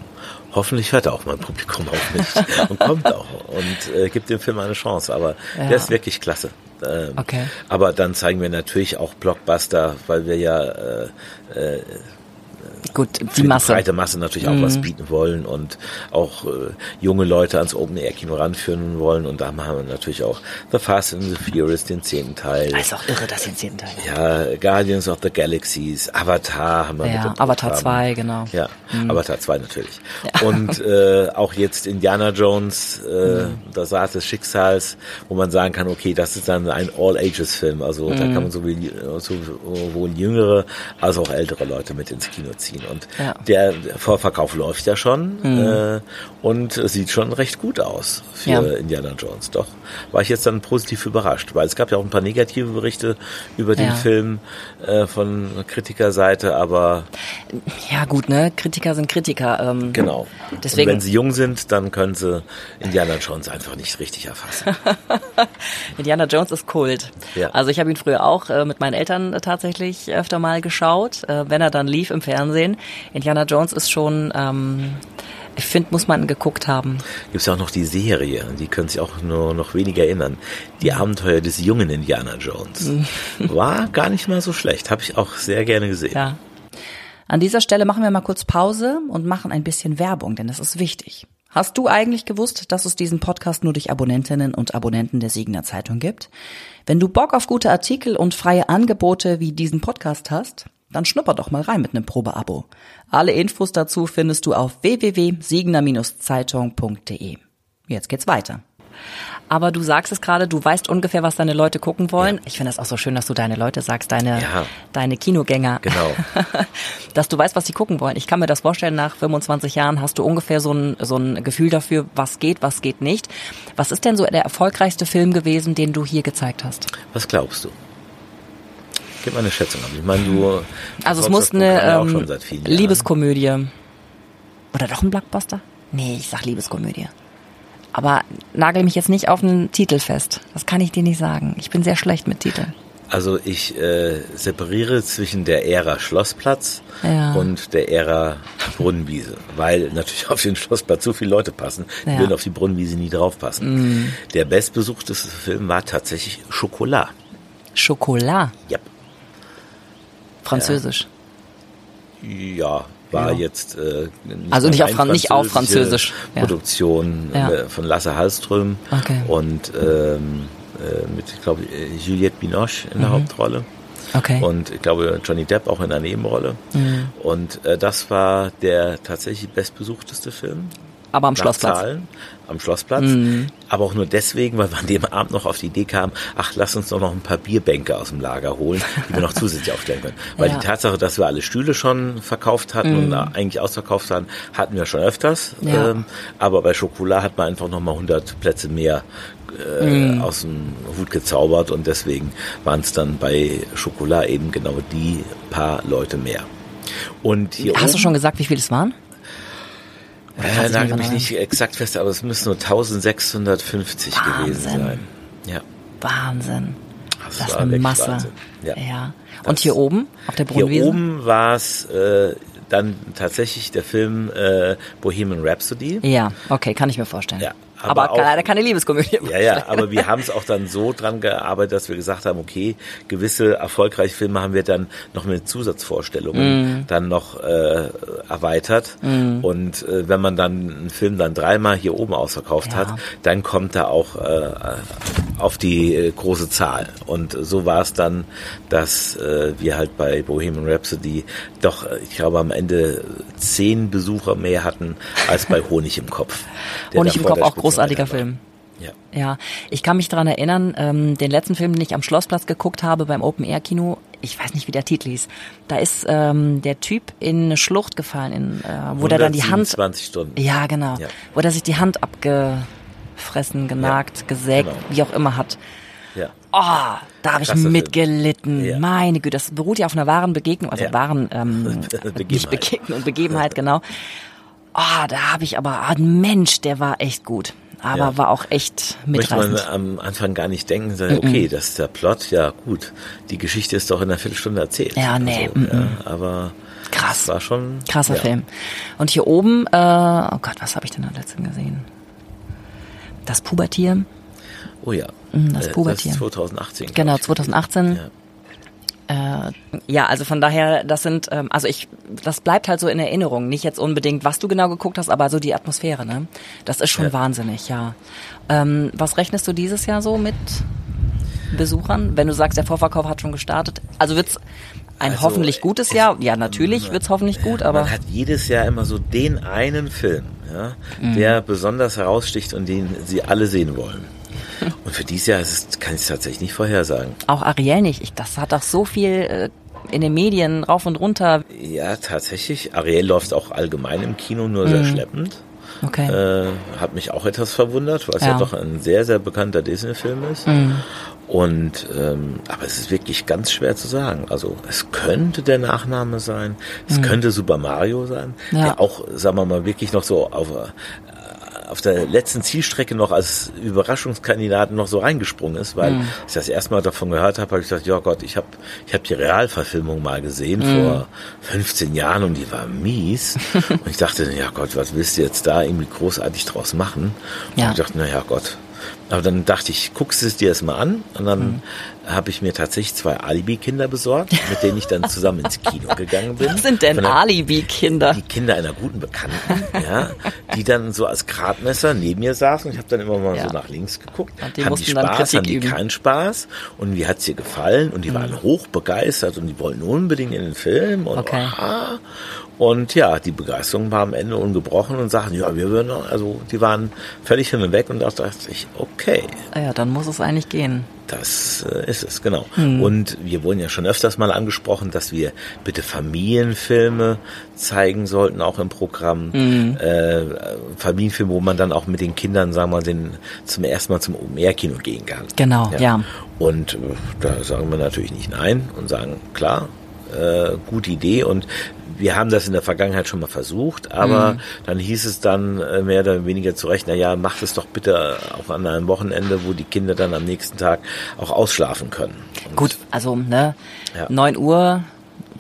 Speaker 1: hoffentlich hört auch mein Publikum auf mich [LAUGHS] und kommt auch und äh, gibt dem Film eine Chance. Aber ja. der ist wirklich klasse. Ähm, okay. Aber dann zeigen wir natürlich auch Blockbuster, weil wir ja äh, äh,
Speaker 2: Gut, die Masse.
Speaker 1: Die breite Masse natürlich auch mhm. was bieten wollen und auch äh, junge Leute ans Open-Air-Kino ranführen wollen. Und da haben wir natürlich auch The Fast and the Furious, den zehnten Teil.
Speaker 2: Das ist auch irre, dass den zehnten Teil
Speaker 1: Ja, Guardians of the Galaxies, Avatar haben wir
Speaker 2: ja, mit Avatar 2, genau.
Speaker 1: Ja, mhm. Avatar 2 natürlich. Ja. Und [LAUGHS] äh, auch jetzt Indiana Jones, äh, mhm. das Art des Schicksals, wo man sagen kann, okay, das ist dann ein All-Ages-Film. Also da mhm. kann man sowohl, sowohl jüngere als auch ältere Leute mit ins Kino ziehen ziehen. Und ja. der Vorverkauf läuft ja schon mhm. äh, und sieht schon recht gut aus für ja. Indiana Jones. Doch war ich jetzt dann positiv überrascht, weil es gab ja auch ein paar negative Berichte über den ja. Film äh, von Kritikerseite, aber
Speaker 2: ja gut, ne? Kritiker sind Kritiker.
Speaker 1: Ähm, genau. Deswegen, und wenn sie jung sind, dann können sie Indiana Jones einfach nicht richtig erfassen. [LAUGHS]
Speaker 2: Indiana Jones ist Kult. Ja. Also ich habe ihn früher auch äh, mit meinen Eltern äh, tatsächlich öfter mal geschaut, äh, wenn er dann lief im Fernsehen. Indiana Jones ist schon ähm, ich finde, muss man geguckt haben.
Speaker 1: Gibt es ja auch noch die Serie, die können sich auch nur noch weniger erinnern. Die Abenteuer des jungen Indiana Jones. [LAUGHS] War gar nicht mal so schlecht, habe ich auch sehr gerne gesehen.
Speaker 2: Ja. An dieser Stelle machen wir mal kurz Pause und machen ein bisschen Werbung, denn das ist wichtig. Hast du eigentlich gewusst, dass es diesen Podcast nur durch Abonnentinnen und Abonnenten der Siegener Zeitung gibt? Wenn du Bock auf gute Artikel und freie Angebote wie diesen Podcast hast, dann schnupper doch mal rein mit einem Probeabo. Alle Infos dazu findest du auf www.siegener-zeitung.de. Jetzt geht's weiter. Aber du sagst es gerade, du weißt ungefähr, was deine Leute gucken wollen. Ja. Ich finde das auch so schön, dass du deine Leute sagst, deine, ja. deine Kinogänger.
Speaker 1: Genau. [LAUGHS]
Speaker 2: dass du weißt, was sie gucken wollen. Ich kann mir das vorstellen, nach 25 Jahren hast du ungefähr so ein, so ein Gefühl dafür, was geht, was geht nicht. Was ist denn so der erfolgreichste Film gewesen, den du hier gezeigt hast?
Speaker 1: Was glaubst du? Gib mal eine Schätzung ab. Ich meine, du.
Speaker 2: Also es muss eine ähm, Liebeskomödie. Oder doch ein Blockbuster? Nee, ich sag Liebeskomödie. Aber nagel mich jetzt nicht auf einen Titel fest. Das kann ich dir nicht sagen. Ich bin sehr schlecht mit Titeln.
Speaker 1: Also ich äh, separiere zwischen der Ära Schlossplatz ja. und der Ära Brunnenwiese, weil natürlich auf den Schlossplatz so viele Leute passen, die ja. würden auf die Brunnenwiese nie draufpassen. Mm. Der bestbesuchteste Film war tatsächlich Schokolade.
Speaker 2: Schokolade?
Speaker 1: Ja.
Speaker 2: Französisch.
Speaker 1: Ja, war ja. jetzt äh,
Speaker 2: nicht also nicht auf, nicht auf Französisch.
Speaker 1: Produktion ja. äh, von Lasse Hallström okay. und ähm, äh, mit, ich glaube, Juliette Binoche in der mhm. Hauptrolle. Okay. Und ich glaube, Johnny Depp auch in der Nebenrolle. Mhm. Und äh, das war der tatsächlich bestbesuchteste Film
Speaker 2: aber am Schlossplatz.
Speaker 1: Zahlen, am Schlossplatz. Mhm. Aber auch nur deswegen, weil wir an dem Abend noch auf die Idee kamen, ach, lass uns doch noch ein paar Bierbänke aus dem Lager holen, die wir noch [LAUGHS] zusätzlich aufstellen können. Weil ja. die Tatsache, dass wir alle Stühle schon verkauft hatten mhm. und eigentlich ausverkauft hatten, hatten wir schon öfters. Ja. Ähm, aber bei Schokolade hat man einfach nochmal 100 Plätze mehr äh, mhm. aus dem Hut gezaubert und deswegen waren es dann bei Schokolade eben genau die paar Leute mehr. Und hier
Speaker 2: Hast oben, du schon gesagt, wie viele es waren?
Speaker 1: Äh, nagel mich nicht exakt fest, aber es müssen nur 1650 Wahnsinn. gewesen sein. Ja.
Speaker 2: Wahnsinn. Das, das ist eine Masse. Wahnsinn. Ja. ja. Und das, hier oben auf der Brunnenwiese?
Speaker 1: Hier oben war es äh, dann tatsächlich der Film äh, Bohemian Rhapsody.
Speaker 2: Ja, okay, kann ich mir vorstellen.
Speaker 1: Ja,
Speaker 2: aber, aber auch, leider keine Liebeskomödie.
Speaker 1: Ja, ja, aber wir haben es auch dann so dran gearbeitet, dass wir gesagt haben, okay, gewisse erfolgreiche Filme haben wir dann noch mit Zusatzvorstellungen mm. dann noch äh, erweitert. Mm. Und äh, wenn man dann einen Film dann dreimal hier oben ausverkauft ja. hat, dann kommt er auch äh, auf die äh, große Zahl. Und so war es dann, dass äh, wir halt bei Bohemian Rhapsody doch, ich glaube, am Ende zehn Besucher mehr hatten als bei [LAUGHS] Honig im Kopf.
Speaker 2: Honig im Kopf auch großartiger Film. Ja. ja, ich kann mich daran erinnern, ähm, den letzten Film, den ich am Schlossplatz geguckt habe beim Open Air Kino, ich weiß nicht, wie der Titel hieß. Da ist ähm, der Typ in eine Schlucht gefallen, in, äh, wo der dann die Hand.
Speaker 1: 20 Stunden.
Speaker 2: Ja, genau. Ja. Wo der sich die Hand abgefressen, genagt, ja, gesägt, genau. wie auch immer hat. Ja. Oh, da habe ich mitgelitten. Ja. Meine Güte, das beruht ja auf einer wahren Begegnung, also ja. wahren ähm, [LAUGHS] Begebenheit. nicht Begegnung, Begebenheit, [LAUGHS] genau. Oh, da habe ich aber, ah, ein Mensch, der war echt gut. Aber ja. war auch echt mitreißend.
Speaker 1: Möchte man am Anfang gar nicht denken, so, okay, das ist der Plot, ja gut, die Geschichte ist doch in einer Viertelstunde erzählt.
Speaker 2: Ja, nee.
Speaker 1: Also, ja, aber
Speaker 2: krass.
Speaker 1: war schon
Speaker 2: krasser ja. Film. Und hier oben, äh, oh Gott, was habe ich denn am letzten gesehen? Das Pubertier.
Speaker 1: Oh ja.
Speaker 2: Mm, das Pubertier.
Speaker 1: Das ist 2018.
Speaker 2: Genau, 2018. Ja. Äh, ja, also von daher, das sind, ähm, also ich, das bleibt halt so in Erinnerung. Nicht jetzt unbedingt, was du genau geguckt hast, aber so die Atmosphäre, ne? Das ist schon ja. wahnsinnig, ja. Ähm, was rechnest du dieses Jahr so mit Besuchern? Wenn du sagst, der Vorverkauf hat schon gestartet. Also wird's ein also, hoffentlich gutes Jahr? Ja, natürlich wird's hoffentlich gut, aber.
Speaker 1: Man hat jedes Jahr immer so den einen Film, ja, mhm. der besonders heraussticht und den sie alle sehen wollen. [LAUGHS] Und für dieses Jahr es, kann ich es tatsächlich nicht vorhersagen.
Speaker 2: Auch Ariel nicht. Ich, das hat doch so viel äh, in den Medien rauf und runter.
Speaker 1: Ja, tatsächlich. Ariel läuft auch allgemein im Kino nur mhm. sehr schleppend.
Speaker 2: Okay.
Speaker 1: Äh, hat mich auch etwas verwundert, weil es ja. ja doch ein sehr, sehr bekannter Disney-Film ist. Mhm. Und ähm, aber es ist wirklich ganz schwer zu sagen. Also es könnte der Nachname sein, es mhm. könnte Super Mario sein, ja. der auch, sagen wir mal, wirklich noch so auf auf der letzten Zielstrecke noch als Überraschungskandidaten noch so reingesprungen ist, weil mhm. ich das erste Mal davon gehört habe, habe ich gesagt, ja Gott, ich habe ich hab die Realverfilmung mal gesehen mhm. vor 15 Jahren und die war mies. [LAUGHS] und ich dachte, ja Gott, was willst du jetzt da irgendwie großartig draus machen? Und ja. ich dachte, na ja Gott, aber dann dachte ich, guckst es dir erstmal an. Und dann mhm. Habe ich mir tatsächlich zwei Alibi-Kinder besorgt, mit denen ich dann zusammen ins Kino [LAUGHS] gegangen bin.
Speaker 2: Was sind denn Alibi-Kinder?
Speaker 1: Die Kinder einer guten Bekannten, ja, die dann so als Gradmesser neben mir saßen. Ich habe dann immer mal ja. so nach links geguckt. Die haben die Spaß, haben die üben. keinen Spaß? Und wie hat's dir gefallen? Und die mhm. waren hochbegeistert und die wollten unbedingt in den Film. Und,
Speaker 2: okay.
Speaker 1: aha. Und ja, die Begeisterung war am Ende ungebrochen und sagten, ja, wir würden, also die waren völlig hin und weg und da dachte ich, okay.
Speaker 2: Ja, dann muss es eigentlich gehen.
Speaker 1: Das äh, ist es, genau. Hm. Und wir wurden ja schon öfters mal angesprochen, dass wir bitte Familienfilme zeigen sollten, auch im Programm. Hm. Äh, Familienfilme, wo man dann auch mit den Kindern, sagen wir mal, den, zum ersten Mal zum Mehrkino gehen kann.
Speaker 2: Genau, ja. ja.
Speaker 1: Und äh, da sagen wir natürlich nicht nein und sagen, klar, äh, gute Idee und wir haben das in der Vergangenheit schon mal versucht, aber mhm. dann hieß es dann äh, mehr oder weniger zu Recht, na ja, macht es doch bitte auch an einem Wochenende, wo die Kinder dann am nächsten Tag auch ausschlafen können.
Speaker 2: Und Gut, also ne, ja. 9 Uhr,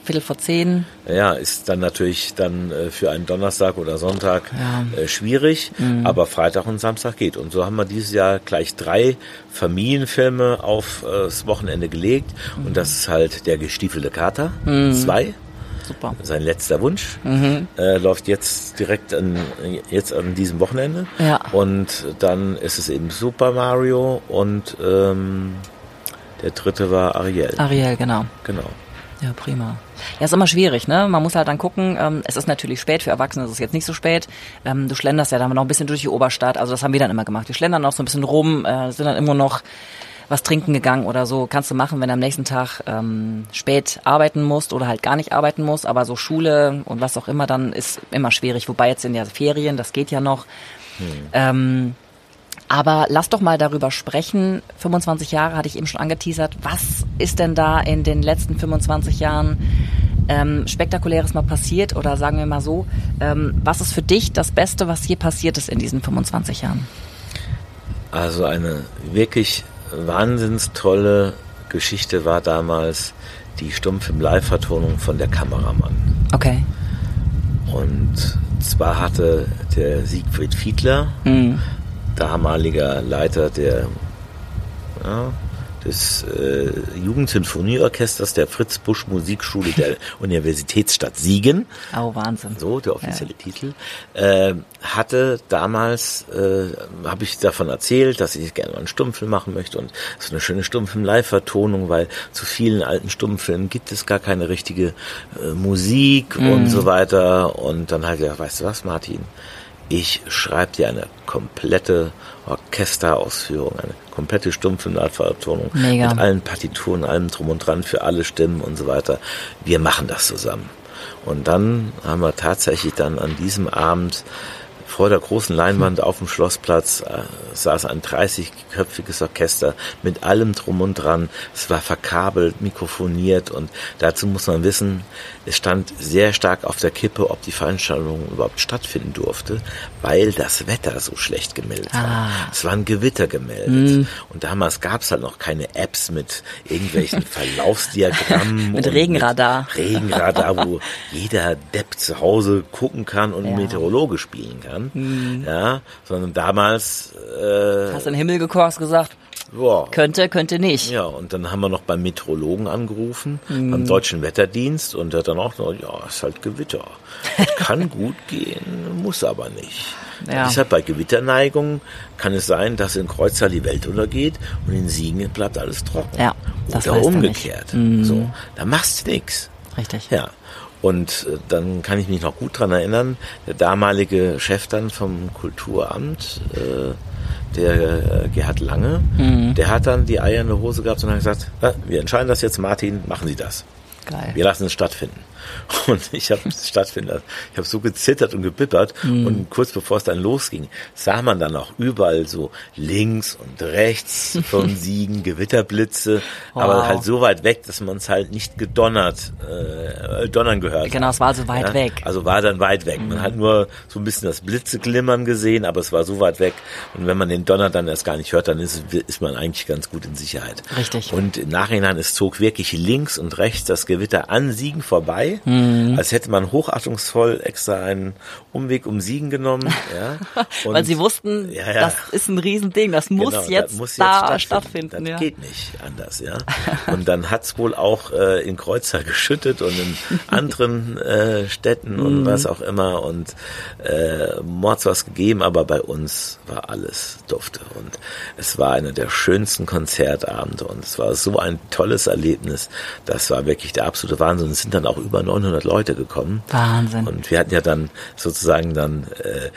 Speaker 2: Viertel vor zehn.
Speaker 1: Ja, ist dann natürlich dann äh, für einen Donnerstag oder Sonntag ja. äh, schwierig, mhm. aber Freitag und Samstag geht. Und so haben wir dieses Jahr gleich drei Familienfilme aufs Wochenende gelegt. Mhm. Und das ist halt der gestiefelte Kater, mhm. zwei.
Speaker 2: Super.
Speaker 1: Sein letzter Wunsch mhm. äh, läuft jetzt direkt an, jetzt an diesem Wochenende.
Speaker 2: Ja.
Speaker 1: Und dann ist es eben Super Mario und ähm, der dritte war Ariel.
Speaker 2: Ariel, genau.
Speaker 1: Genau.
Speaker 2: Ja, prima. Ja, ist immer schwierig, ne? Man muss halt dann gucken, ähm, es ist natürlich spät, für Erwachsene ist es jetzt nicht so spät. Ähm, du schlenderst ja dann noch ein bisschen durch die Oberstadt, also das haben wir dann immer gemacht. Wir schlendern noch so ein bisschen rum, äh, sind dann immer noch was trinken gegangen oder so. Kannst du machen, wenn du am nächsten Tag ähm, spät arbeiten musst oder halt gar nicht arbeiten musst. Aber so Schule und was auch immer dann ist immer schwierig. Wobei jetzt in der Ferien, das geht ja noch. Hm. Ähm, aber lass doch mal darüber sprechen. 25 Jahre hatte ich eben schon angeteasert. Was ist denn da in den letzten 25 Jahren ähm, Spektakuläres mal passiert oder sagen wir mal so, ähm, was ist für dich das Beste, was je passiert ist in diesen 25 Jahren?
Speaker 1: Also eine wirklich wahnsinns tolle Geschichte war damals die Stummfilm-Live-Vertonung von der Kameramann.
Speaker 2: Okay.
Speaker 1: Und zwar hatte der Siegfried Fiedler,
Speaker 2: Mhm.
Speaker 1: damaliger Leiter der, ja, des äh, Jugendsinfonieorchesters der Fritz Busch Musikschule der [LAUGHS] Universitätsstadt Siegen,
Speaker 2: Oh, Wahnsinn.
Speaker 1: so der offizielle Titel, äh, hatte damals, äh, habe ich davon erzählt, dass ich gerne mal einen Stummfilm machen möchte und so eine schöne Stummfilm-Live-Vertonung, weil zu vielen alten Stummfilmen gibt es gar keine richtige äh, Musik und so weiter. Und dann halt gesagt, weißt du was, Martin? Ich schreibe dir eine komplette Orchesterausführung, eine komplette Stummfilm-Live-Vertonung
Speaker 2: Mega.
Speaker 1: mit allen Partituren, allem drum und dran für alle Stimmen und so weiter. Wir machen das zusammen. Und dann haben wir tatsächlich dann an diesem Abend vor der großen Leinwand auf dem Schlossplatz äh, saß ein 30-köpfiges Orchester mit allem drum und dran. Es war verkabelt, mikrofoniert und dazu muss man wissen, es stand sehr stark auf der Kippe, ob die Veranstaltung überhaupt stattfinden durfte, weil das Wetter so schlecht gemeldet war.
Speaker 2: Ah.
Speaker 1: Es war ein Gewitter gemeldet. Und damals gab es halt noch keine Apps mit irgendwelchen [LAUGHS] Verlaufsdiagrammen.
Speaker 2: Mit Regenradar.
Speaker 1: Mit Regenradar, wo jeder Depp zu Hause gucken kann und
Speaker 2: Ja.
Speaker 1: Meteorologe spielen kann. Ja, sondern damals, äh,
Speaker 2: Hast in den Himmel hast gesagt,
Speaker 1: boah,
Speaker 2: könnte, könnte nicht.
Speaker 1: ja, und dann haben wir noch beim Meteorologen angerufen,
Speaker 2: Mhm.
Speaker 1: beim Deutschen Wetterdienst, und hat dann auch noch, ja, ist halt Gewitter. Das kann [LAUGHS] gut gehen, muss aber nicht.
Speaker 2: Ja.
Speaker 1: Deshalb bei Gewitterneigung kann es sein, dass in Kreuztal die Welt untergeht und in Siegen bleibt alles trocken.
Speaker 2: Ja, das
Speaker 1: Oder
Speaker 2: er
Speaker 1: umgekehrt.
Speaker 2: Mhm.
Speaker 1: So, da machst du nix.
Speaker 2: Richtig.
Speaker 1: Ja. Und äh, dann kann ich mich noch gut dran erinnern, der damalige Chef dann vom Kulturamt, äh, der äh, Gerhard Lange,
Speaker 2: Mhm.
Speaker 1: der hat dann die Eier in der Hose gehabt und hat gesagt, "Ja, wir entscheiden das jetzt, Martin, machen Sie das.
Speaker 2: Geil.
Speaker 1: Wir lassen es stattfinden. [LAUGHS] Und ich habe stattfinden lassen. Ich habe so gezittert und gebippert.
Speaker 2: Mhm.
Speaker 1: Und kurz bevor es dann losging, sah man dann auch überall so links und rechts [LAUGHS] von Siegen Gewitterblitze. Aber
Speaker 2: Wow.
Speaker 1: halt so weit weg, dass man es halt nicht gedonnert, äh, donnern gehört hat.
Speaker 2: Genau, es war so weit
Speaker 1: Ja,
Speaker 2: weg.
Speaker 1: Also war dann weit weg. Man hat nur so ein bisschen das Blitzeglimmern gesehen, aber es war so weit weg. Und wenn man den Donner dann erst gar nicht hört, dann ist, ist man eigentlich ganz gut in Sicherheit.
Speaker 2: Richtig.
Speaker 1: Und im Nachhinein, es zog wirklich links und rechts das Gewitter an Siegen vorbei,
Speaker 2: Mhm.
Speaker 1: als hätte man hochachtungsvoll extra einen Umweg um Siegen genommen. [LAUGHS] Ja.
Speaker 2: Weil sie wussten,
Speaker 1: Ja, ja.
Speaker 2: das ist ein Riesending, das muss
Speaker 1: Genau,
Speaker 2: jetzt
Speaker 1: das muss
Speaker 2: da
Speaker 1: jetzt
Speaker 2: stattfinden.
Speaker 1: Das
Speaker 2: ja.
Speaker 1: geht nicht anders, ja. [LAUGHS] Und dann hat's wohl auch äh, in Kreuzer geschüttet und in [LAUGHS] anderen äh, Städten
Speaker 2: Mhm.
Speaker 1: und was auch immer und äh, Mords was gegeben, aber bei uns war alles dufte und es war einer der schönsten Konzertabende und es war so ein tolles Erlebnis. Das war wirklich der absolute Wahnsinn. Es sind dann auch über 900 Leute gekommen.
Speaker 2: Wahnsinn.
Speaker 1: Und wir hatten ja dann sozusagen dann äh,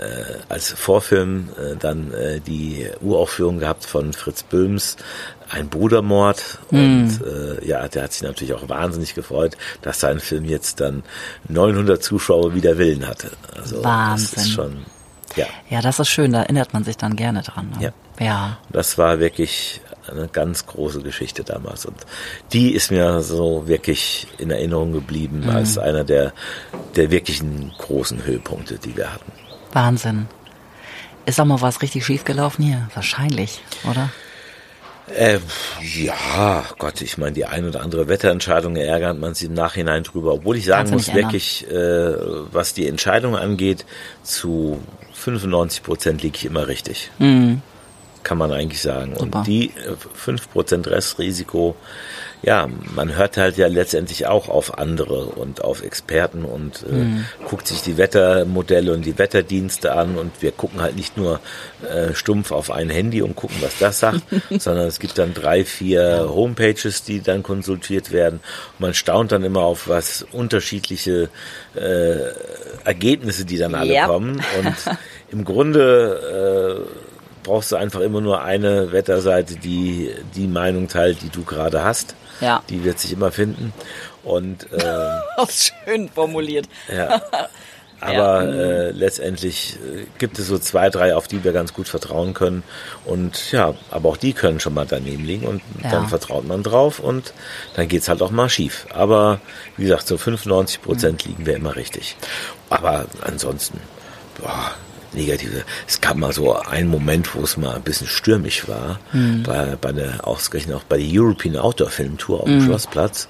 Speaker 1: äh, als Vorfilm äh, dann äh, die Uraufführung gehabt von Fritz Böhms, ein Brudermord. Und äh, ja, der hat sich natürlich auch wahnsinnig gefreut, dass sein Film jetzt dann 900 Zuschauer wider Willen hatte. Also das
Speaker 2: Wahnsinn.
Speaker 1: ist schon, ja,
Speaker 2: Ja, das ist schön, da erinnert man sich dann gerne dran. Ne?
Speaker 1: Ja.
Speaker 2: Ja.
Speaker 1: das war wirklich eine ganz große Geschichte damals. Und die ist mir so wirklich in Erinnerung geblieben als einer der, der wirklichen großen Höhepunkte, die wir hatten.
Speaker 2: Wahnsinn. Ist auch mal was richtig schief gelaufen hier? Wahrscheinlich, oder?
Speaker 1: Äh, ja, Gott, ich meine, die ein oder andere Wetterentscheidung ärgert man sich im Nachhinein drüber. Obwohl ich sagen muss, wirklich, äh, was die Entscheidung angeht, zu 95 Prozent liege ich immer richtig.
Speaker 2: Mhm.
Speaker 1: Kann man eigentlich sagen.
Speaker 2: Super.
Speaker 1: Und die äh, 5 Prozent Restrisiko, ja, man hört halt ja letztendlich auch auf andere und auf Experten und äh,
Speaker 2: Mhm.
Speaker 1: guckt sich die Wettermodelle und die Wetterdienste an und wir gucken halt nicht nur äh, stumpf auf ein Handy und gucken, was das sagt, [LAUGHS] sondern es gibt dann drei, vier Homepages, die dann konsultiert werden. Und man staunt dann immer auf was unterschiedliche äh, Ergebnisse, die dann alle
Speaker 2: Ja.
Speaker 1: kommen. Und [LAUGHS] im Grunde äh, brauchst du einfach immer nur eine Wetterseite, die die Meinung teilt, die du gerade hast.
Speaker 2: Ja.
Speaker 1: Die wird sich immer finden. Und [LAUGHS] äh,
Speaker 2: ist schön formuliert.
Speaker 1: ja. [LAUGHS] Aber
Speaker 2: Ja.
Speaker 1: äh, letztendlich äh, gibt es so zwei, drei, auf die wir ganz gut vertrauen können. Und ja, aber auch die können schon mal daneben liegen und
Speaker 2: Ja.
Speaker 1: dann vertraut man drauf und dann geht's halt auch mal schief. Aber wie gesagt, so 95 Prozent liegen wir immer richtig. Aber ansonsten, boah, negative. Es gab mal so einen Moment, wo es mal ein bisschen stürmisch war, bei, bei der, ausgerechnet auch bei der European Outdoor Film Tour auf dem Schlossplatz.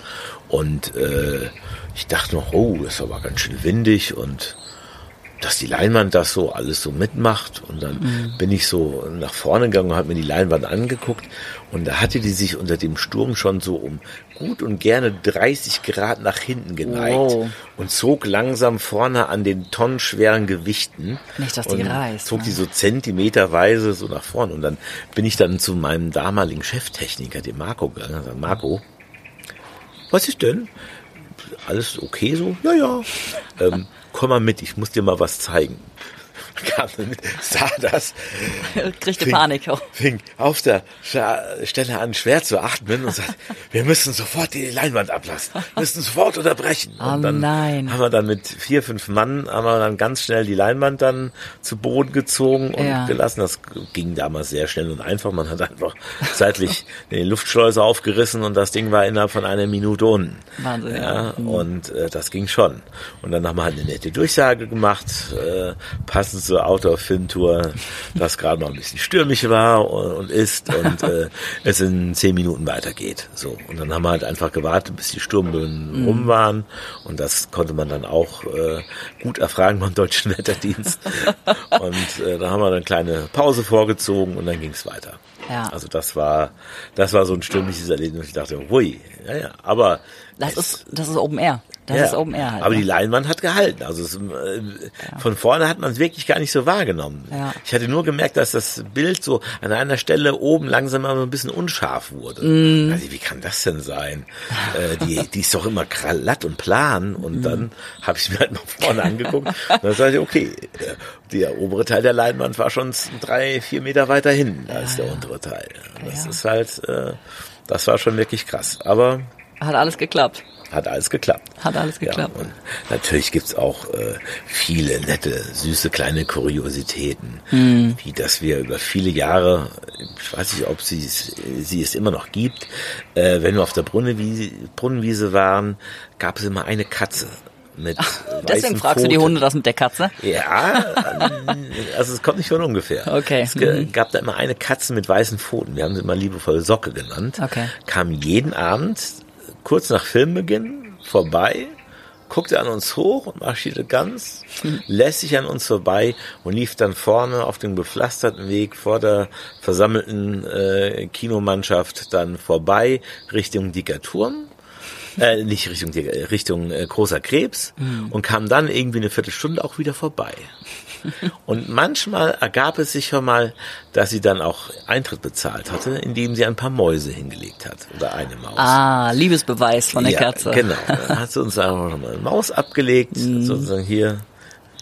Speaker 1: Und äh, ich dachte noch, oh, das war aber ganz schön windig und dass die Leinwand das so alles so mitmacht. Und dann bin ich so nach vorne gegangen und habe mir die Leinwand angeguckt. Und da hatte die sich unter dem Sturm schon so um gut und gerne 30 Grad nach hinten geneigt
Speaker 2: Wow.
Speaker 1: und zog langsam vorne an den tonnenschweren Gewichten.
Speaker 2: Nicht, dass die reißt,
Speaker 1: Zog
Speaker 2: ne?
Speaker 1: die so zentimeterweise so nach vorne. Und dann bin ich dann zu meinem damaligen Cheftechniker, dem Marco, gegangen und gesagt, Marco, was ist denn? Alles okay so? Ja, ja. [LAUGHS] Ähm, komm mal mit, ich muss dir mal was zeigen. Kam dann mit, sah das, [LAUGHS]
Speaker 2: Kriegte
Speaker 1: fing,
Speaker 2: Panik.
Speaker 1: fing auf der Stelle an schwer zu atmen und sagt, [LAUGHS] wir müssen sofort die Leinwand ablassen, wir müssen sofort unterbrechen.
Speaker 2: Oh
Speaker 1: und dann
Speaker 2: nein.
Speaker 1: haben wir dann mit vier, fünf Mann, haben wir dann ganz schnell die Leinwand dann zu Boden gezogen und
Speaker 2: Ja.
Speaker 1: gelassen. Das ging damals sehr schnell und einfach. Man hat einfach seitlich [LAUGHS] die Luftschleuse aufgerissen und das Ding war innerhalb von einer Minute unten.
Speaker 2: Wahnsinn,
Speaker 1: Ja,
Speaker 2: ja. Mhm.
Speaker 1: und äh, das ging schon. Und dann haben wir halt eine nette Durchsage gemacht, äh, passend zur Outdoor-Filmtour, dass gerade noch ein bisschen stürmisch war und, ist und [LAUGHS] äh, es in zehn Minuten weitergeht. So. Und dann haben wir halt einfach gewartet, bis die Sturmböen
Speaker 2: Mhm.
Speaker 1: rum waren. Und das konnte man dann auch äh, gut erfragen beim Deutschen [LAUGHS] Wetterdienst. und äh, da haben wir dann eine kleine Pause vorgezogen und dann ging es weiter.
Speaker 2: Ja.
Speaker 1: Also das war, das war so ein stürmisches Erlebnis. Ich dachte, hui, ja, ja. Aber
Speaker 2: Das ist, das ist Open Air. Das
Speaker 1: ja,
Speaker 2: ist Open Air halt.
Speaker 1: Aber die
Speaker 2: ne?
Speaker 1: Leinwand hat gehalten. Also es, äh, von vorne hat man es wirklich gar nicht so wahrgenommen.
Speaker 2: Ja.
Speaker 1: Ich hatte nur gemerkt, dass das Bild so an einer Stelle oben langsam mal so ein bisschen unscharf wurde.
Speaker 2: Mm.
Speaker 1: Also wie kann das denn sein? [LAUGHS] äh, die, die ist doch immer krallatt und plan. Und
Speaker 2: Mm.
Speaker 1: dann habe ich mir halt noch vorne angeguckt. Und dann sage ich, okay, äh, der obere Teil der Leinwand war schon drei, vier Meter weiter hinten als der untere Teil. Das
Speaker 2: Ja.
Speaker 1: ist halt, äh, das war schon wirklich krass. Aber
Speaker 2: Hat alles geklappt.
Speaker 1: hat alles geklappt.
Speaker 2: Hat alles geklappt.
Speaker 1: Ja, und natürlich gibt's auch äh, viele nette, süße kleine Kuriositäten,
Speaker 2: Hm.
Speaker 1: wie dass wir über viele Jahre, ich weiß nicht, ob sie es, sie es immer noch gibt, äh, wenn wir auf der Brunnenwiese, Brunnenwiese waren, gab es immer eine Katze. Mit
Speaker 2: Deswegen
Speaker 1: weißen
Speaker 2: fragst du die
Speaker 1: Pfoten.
Speaker 2: Hunde das mit der Katze?
Speaker 1: Ja, also es kommt nicht von ungefähr.
Speaker 2: Okay.
Speaker 1: Es
Speaker 2: Mhm.
Speaker 1: gab da immer eine Katze mit weißen Pfoten. Wir haben sie immer liebevoll Socke genannt.
Speaker 2: Okay.
Speaker 1: Kam jeden Abend kurz nach Filmbeginn vorbei, guckte an uns hoch und marschierte ganz [LAUGHS] lässig an uns vorbei und lief dann vorne auf dem gepflasterten Weg vor der versammelten äh, Kinomannschaft dann vorbei Richtung Dicker Turm äh, nicht Richtung, Dicker- Richtung äh, großer Krebs und kam dann irgendwie eine Viertelstunde auch wieder vorbei. Und manchmal ergab es sich schon mal, dass sie dann auch Eintritt bezahlt hatte, indem sie ein paar Mäuse hingelegt hat oder eine Maus.
Speaker 2: Ah, Liebesbeweis von der
Speaker 1: ja,
Speaker 2: Katze.
Speaker 1: Genau. Dann hat sie uns einfach mal eine Maus abgelegt,
Speaker 2: Mhm.
Speaker 1: sozusagen hier,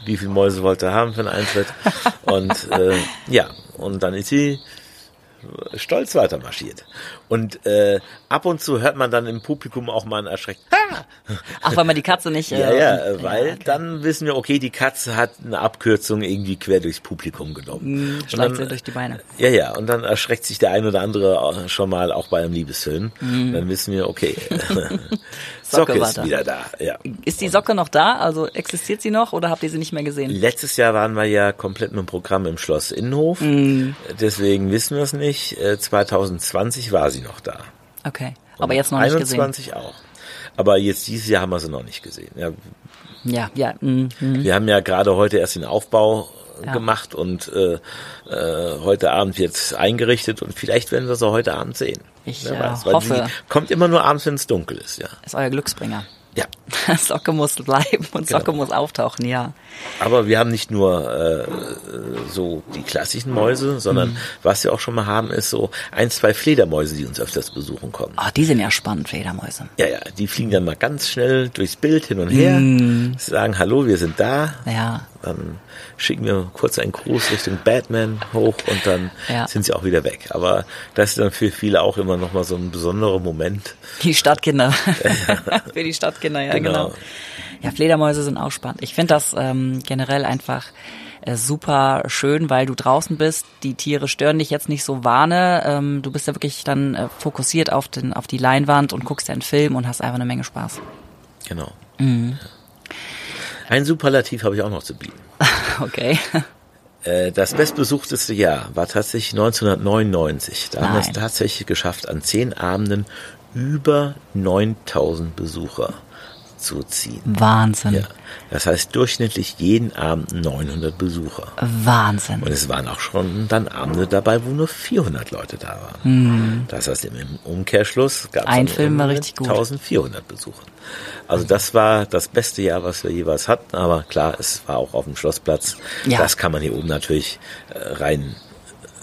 Speaker 1: wie viele Mäuse wollte er haben für einen Eintritt. Und äh, ja, und dann ist sie stolz weiter marschiert. Und äh, ab und zu hört man dann im Publikum auch mal ein erschreckt. Ha!
Speaker 2: Ach, weil man die Katze nicht.
Speaker 1: Ja,
Speaker 2: äh,
Speaker 1: ja, äh, weil
Speaker 2: okay.
Speaker 1: dann wissen wir, okay, die Katze hat eine Abkürzung irgendwie quer durchs Publikum genommen.
Speaker 2: Schleicht
Speaker 1: dann-
Speaker 2: sie durch die Beine.
Speaker 1: Ja, ja, und dann erschreckt sich der ein oder andere schon mal auch bei einem Liebesfilm.
Speaker 2: Mhm.
Speaker 1: Und dann wissen wir, okay, [LAUGHS] Socke
Speaker 2: war
Speaker 1: ist
Speaker 2: da.
Speaker 1: wieder da. Ja.
Speaker 2: Ist die Socke noch da? Also existiert sie noch oder habt ihr sie nicht mehr gesehen?
Speaker 1: Letztes Jahr waren wir ja komplett mit dem Programm im Schloss Innenhof.
Speaker 2: Mhm.
Speaker 1: Deswegen wissen wir es nicht. Äh, 2020 war sie noch da.
Speaker 2: Okay. Aber jetzt noch nicht gesehen.
Speaker 1: 21 auch. Aber jetzt dieses Jahr haben wir sie noch nicht gesehen. Ja,
Speaker 2: Ja, ja. mm, mm.
Speaker 1: Wir haben ja gerade heute erst den Aufbau
Speaker 2: Ja.
Speaker 1: gemacht und äh, äh, heute Abend wird eingerichtet und vielleicht werden wir sie heute Abend sehen.
Speaker 2: Ich,
Speaker 1: Wer
Speaker 2: äh,
Speaker 1: weil
Speaker 2: hoffe.
Speaker 1: sie kommt immer nur abends, wenn es dunkel ist, ja.
Speaker 2: Ist euer Glücksbringer.
Speaker 1: Ja. [LAUGHS]
Speaker 2: Socke muss bleiben und Socke
Speaker 1: Genau.
Speaker 2: muss auftauchen, ja.
Speaker 1: Aber wir haben nicht nur äh, so die klassischen Mäuse, sondern
Speaker 2: Mhm.
Speaker 1: was wir auch schon mal haben, ist so ein, zwei Fledermäuse, die uns öfters besuchen kommen.
Speaker 2: Oh, die sind ja spannend, Fledermäuse.
Speaker 1: Ja, ja, die fliegen dann mal ganz schnell durchs Bild hin und her,
Speaker 2: Mhm.
Speaker 1: sagen Hallo, wir sind da.
Speaker 2: Ja.
Speaker 1: Dann schicken wir kurz einen Gruß Richtung Batman hoch und dann ja. sind sie auch wieder weg. Aber das ist dann für viele auch immer nochmal so ein besonderer Moment.
Speaker 2: Die Stadtkinder. [LAUGHS] [LAUGHS] für die Stadtkinder, ja genau. genau. Ja, Fledermäuse sind auch spannend. Ich finde das ähm, generell einfach äh, super schön, weil du draußen bist, die Tiere stören dich jetzt nicht so warne. Ähm, du bist ja wirklich dann äh, fokussiert auf, den, auf die Leinwand und guckst einen Film und hast einfach eine Menge Spaß.
Speaker 1: Genau. Mhm. Ein Superlativ habe ich auch noch zu bieten. [LAUGHS]
Speaker 2: okay.
Speaker 1: Äh, das bestbesuchteste Jahr war tatsächlich 1999. Da Nein. haben wir es tatsächlich geschafft, an zehn Abenden über 9000 Besucher zu ziehen.
Speaker 2: Wahnsinn. Ja.
Speaker 1: Das heißt durchschnittlich jeden Abend 900 Besucher.
Speaker 2: Wahnsinn.
Speaker 1: Und es waren auch schon dann Abende dabei, wo nur 400 Leute da waren. Hm. Das heißt, im Umkehrschluss gab es
Speaker 2: Ein Film war richtig
Speaker 1: gut. 1400 Besucher. Also das war das beste Jahr, was wir jeweils hatten. Aber klar, es war auch auf dem Schlossplatz. Ja. Das kann man hier oben natürlich äh, rein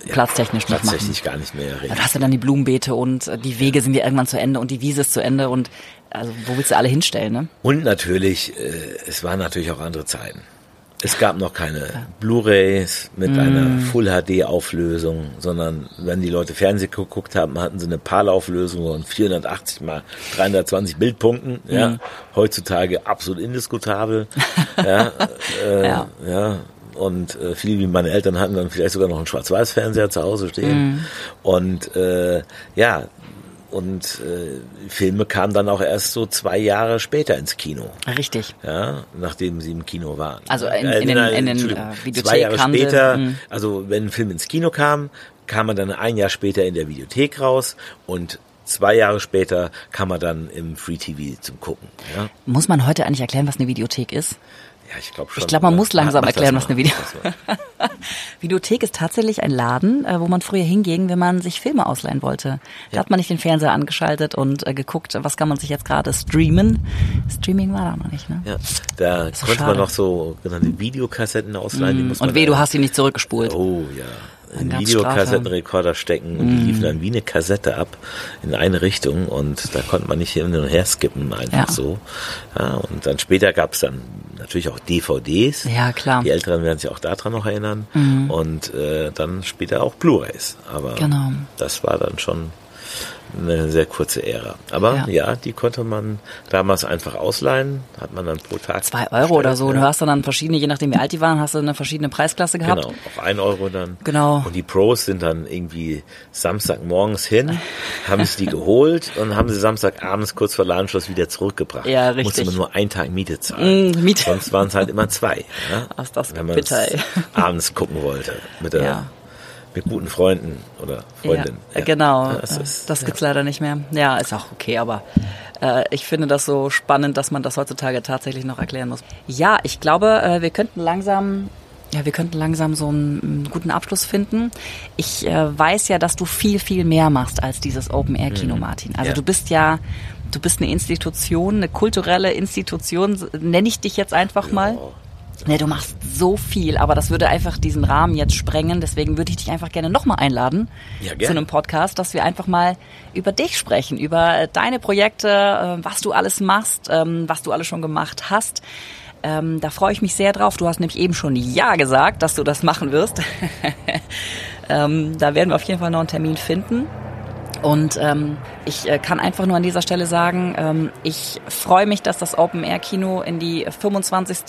Speaker 2: ja, platztechnisch,
Speaker 1: platztechnisch gar nicht mehr
Speaker 2: reden. Da hast du dann die Blumenbeete und äh, die Wege sind ja irgendwann zu Ende und die Wiese ist zu Ende und also wo willst du alle hinstellen, ne?
Speaker 1: Und natürlich, äh, es waren natürlich auch andere Zeiten. Es gab noch keine Blu-rays mit mm. einer Full HD Auflösung, sondern wenn die Leute Fernsehen geguckt haben, hatten sie eine PAL-Auflösung von 480 mal 320 Bildpunkten. Mm. Ja, heutzutage absolut indiskutabel. [LAUGHS] ja, äh, ja. ja, und äh, viele wie meine Eltern hatten dann vielleicht sogar noch einen Schwarz-Weiß-Fernseher zu Hause stehen. Mm. Und äh, ja, und äh, Filme kamen dann auch erst so zwei Jahre später ins Kino.
Speaker 2: Richtig.
Speaker 1: Ja, nachdem sie im Kino waren.
Speaker 2: Also in, in, in, in den äh, Videothek
Speaker 1: Zwei Jahre später, mh. also wenn ein Film ins Kino kam, kam er dann ein Jahr später in der Videothek raus und zwei Jahre später kam er dann im Free TV zum Gucken. Ja?
Speaker 2: Muss man heute eigentlich erklären, was eine Videothek ist?
Speaker 1: Ja, ich glaube schon.
Speaker 2: Ich glaube, man muss langsam ja, erklären, was eine Video [LAUGHS] Videothek ist tatsächlich ein Laden, äh, wo man früher hinging, wenn man sich Filme ausleihen wollte. Da ja. hat man nicht den Fernseher angeschaltet und äh, geguckt, was kann man sich jetzt gerade streamen. Streaming war da noch nicht, ne?
Speaker 1: Ja, da konnte schade. man noch so genannte Videokassetten ausleihen.
Speaker 2: Mm, und weh, du hast sie nicht zurückgespult.
Speaker 1: Oh ja einen Videokassettenrekorder stecken und mm. die liefen dann wie eine Kassette ab in eine Richtung und da konnte man nicht hin und her skippen, einfach ja. so. Ja, und dann später gab es dann natürlich auch DVDs.
Speaker 2: Ja, klar.
Speaker 1: Die Älteren werden sich auch daran noch erinnern. Mm. Und äh, dann später auch Blu-rays. Aber genau. das war dann schon eine sehr kurze Ära. Aber ja. ja. die konnte man damals einfach ausleihen, hat man dann pro Tag.
Speaker 2: Zwei Euro bestellt, oder so. Ja. Du hast dann verschiedene, je nachdem wie alt die waren, hast du eine verschiedene Preisklasse gehabt.
Speaker 1: Genau, auf ein Euro dann.
Speaker 2: Genau.
Speaker 1: Und die Pros sind dann irgendwie Samstagmorgens hin, haben sie die geholt und haben sie Samstagabends kurz vor Ladenschluss wieder zurückgebracht.
Speaker 2: Ja, richtig.
Speaker 1: Musste man nur einen Tag Miete zahlen. Mm, Miete. Sonst waren es halt immer zwei.
Speaker 2: Ja? [LAUGHS] Ach, das
Speaker 1: wenn man
Speaker 2: bitter,
Speaker 1: abends gucken wollte. Mit der ja mit guten Freunden oder Freundinnen.
Speaker 2: Ja, ja. Genau, das, ist, das gibt's ja. leider nicht mehr. Ja, ist auch okay, aber äh, ich finde das so spannend, dass man das heutzutage tatsächlich noch erklären muss. Ja, ich glaube, äh, wir könnten langsam ja, wir könnten langsam so einen, einen guten Abschluss finden. Ich äh, weiß ja, dass du viel, viel mehr machst als dieses Open-Air-Kino, mhm. Martin. Also ja. du bist ja, du bist eine Institution, eine kulturelle Institution, nenne ich dich jetzt einfach mal. Nee, du machst so viel, aber das würde einfach diesen Rahmen jetzt sprengen. Deswegen würde ich dich einfach gerne nochmal einladen ja, gerne. zu einem Podcast, dass wir einfach mal über dich sprechen, über deine Projekte, äh, was du alles machst, ähm, was du alles schon gemacht hast. Ähm, da freue ich mich sehr drauf. Du hast nämlich eben schon Ja gesagt, dass du das machen wirst. [LAUGHS] ähm, da werden wir auf jeden Fall noch einen Termin finden. Und ähm, ich äh, kann einfach nur an dieser Stelle sagen, ähm, ich freue mich, dass das Open Air Kino in die 25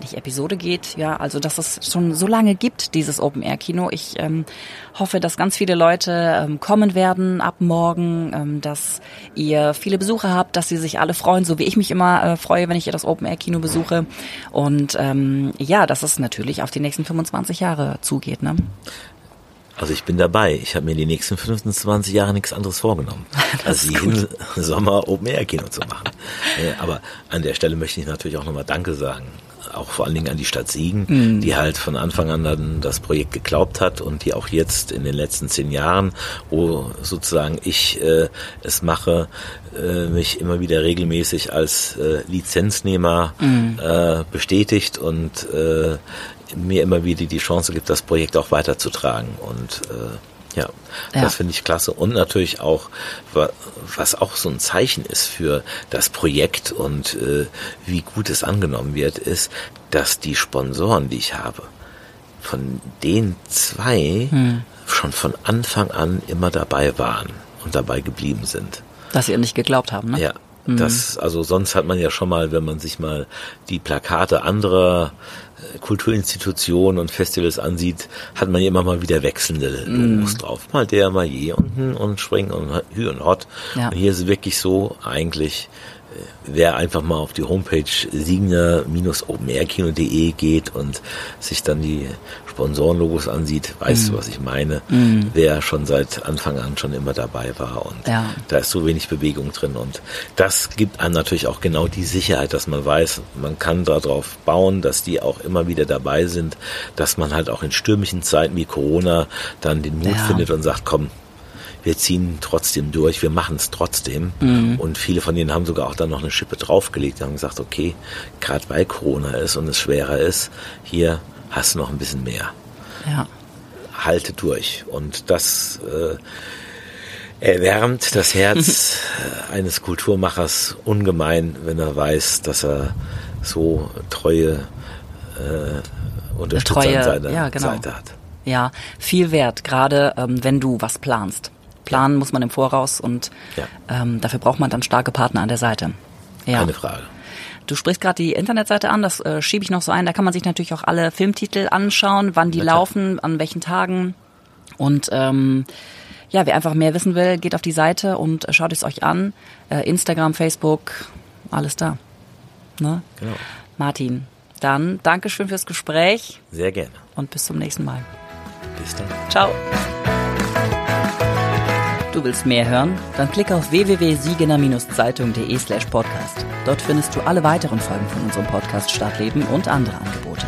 Speaker 2: nicht Episode geht, ja, also dass es schon so lange gibt, dieses Open-Air-Kino. Ich ähm, hoffe, dass ganz viele Leute ähm, kommen werden ab morgen, ähm, dass ihr viele Besucher habt, dass sie sich alle freuen, so wie ich mich immer äh, freue, wenn ich das Open-Air-Kino besuche. Und ähm, ja, dass es natürlich auf die nächsten 25 Jahre zugeht. Ne?
Speaker 1: Also ich bin dabei. Ich habe mir die nächsten 25 Jahre nichts anderes vorgenommen, [LAUGHS] als jeden Sommer Open Air Kino zu machen. Äh, aber an der Stelle möchte ich natürlich auch nochmal Danke sagen auch vor allen Dingen an die Stadt Siegen, mhm. die halt von Anfang an dann das Projekt geglaubt hat und die auch jetzt in den letzten zehn Jahren, wo sozusagen ich äh, es mache, äh, mich immer wieder regelmäßig als äh, Lizenznehmer mhm. äh, bestätigt und äh, mir immer wieder die Chance gibt, das Projekt auch weiterzutragen. Und äh, Ja, ja. das finde ich klasse. Und natürlich auch, was auch so ein Zeichen ist für das Projekt und äh, wie gut es angenommen wird, ist, dass die Sponsoren, die ich habe, von den zwei hm. schon von Anfang an immer dabei waren und dabei geblieben sind.
Speaker 2: Dass sie ihr nicht geglaubt haben, ne?
Speaker 1: Ja. Hm. Das, also sonst hat man ja schon mal, wenn man sich mal die Plakate anderer Kulturinstitutionen und Festivals ansieht, hat man ja immer mal wieder wechselnde Logos mm. drauf. Mal der, mal je unten und Spring und Hü und Hot. Ja. Und hier ist es wirklich so eigentlich, wer einfach mal auf die Homepage signer-openairkino.de geht und sich dann die Sponsorenlogos ansieht, weißt mm. du, was ich meine. Mm. Wer schon seit Anfang an schon immer dabei war und ja. da ist so wenig Bewegung drin und das gibt einem natürlich auch genau die Sicherheit, dass man weiß, man kann darauf bauen, dass die auch immer wieder dabei sind, dass man halt auch in stürmischen Zeiten wie Corona dann den Mut ja. findet und sagt, komm, wir ziehen trotzdem durch, wir machen es trotzdem. Mhm. Und viele von denen haben sogar auch dann noch eine Schippe draufgelegt, haben gesagt, okay, gerade weil Corona ist und es schwerer ist, hier hast noch ein bisschen mehr.
Speaker 2: Ja.
Speaker 1: Halte durch. Und das äh, erwärmt das Herz [LAUGHS] eines Kulturmachers ungemein, wenn er weiß, dass er so treue äh, Unterstützer treue, an seiner ja, genau. Seite hat.
Speaker 2: Ja, viel wert, gerade ähm, wenn du was planst planen muss man im Voraus und ja. ähm, dafür braucht man dann starke Partner an der Seite.
Speaker 1: Ja. Keine Frage.
Speaker 2: Du sprichst gerade die Internetseite an, das äh, schiebe ich noch so ein. Da kann man sich natürlich auch alle Filmtitel anschauen, wann die laufen, an welchen Tagen. Und ähm, ja, wer einfach mehr wissen will, geht auf die Seite und schaut es euch an. Äh, Instagram, Facebook, alles da. Ne? Genau. Martin, dann Dankeschön fürs Gespräch.
Speaker 1: Sehr gerne.
Speaker 2: Und bis zum nächsten Mal.
Speaker 1: Bis dann.
Speaker 2: Ciao. Du willst mehr hören? Dann klick auf www.siegener-zeitung.de slash podcast. Dort findest du alle weiteren Folgen von unserem Podcast Stadtleben und andere Angebote.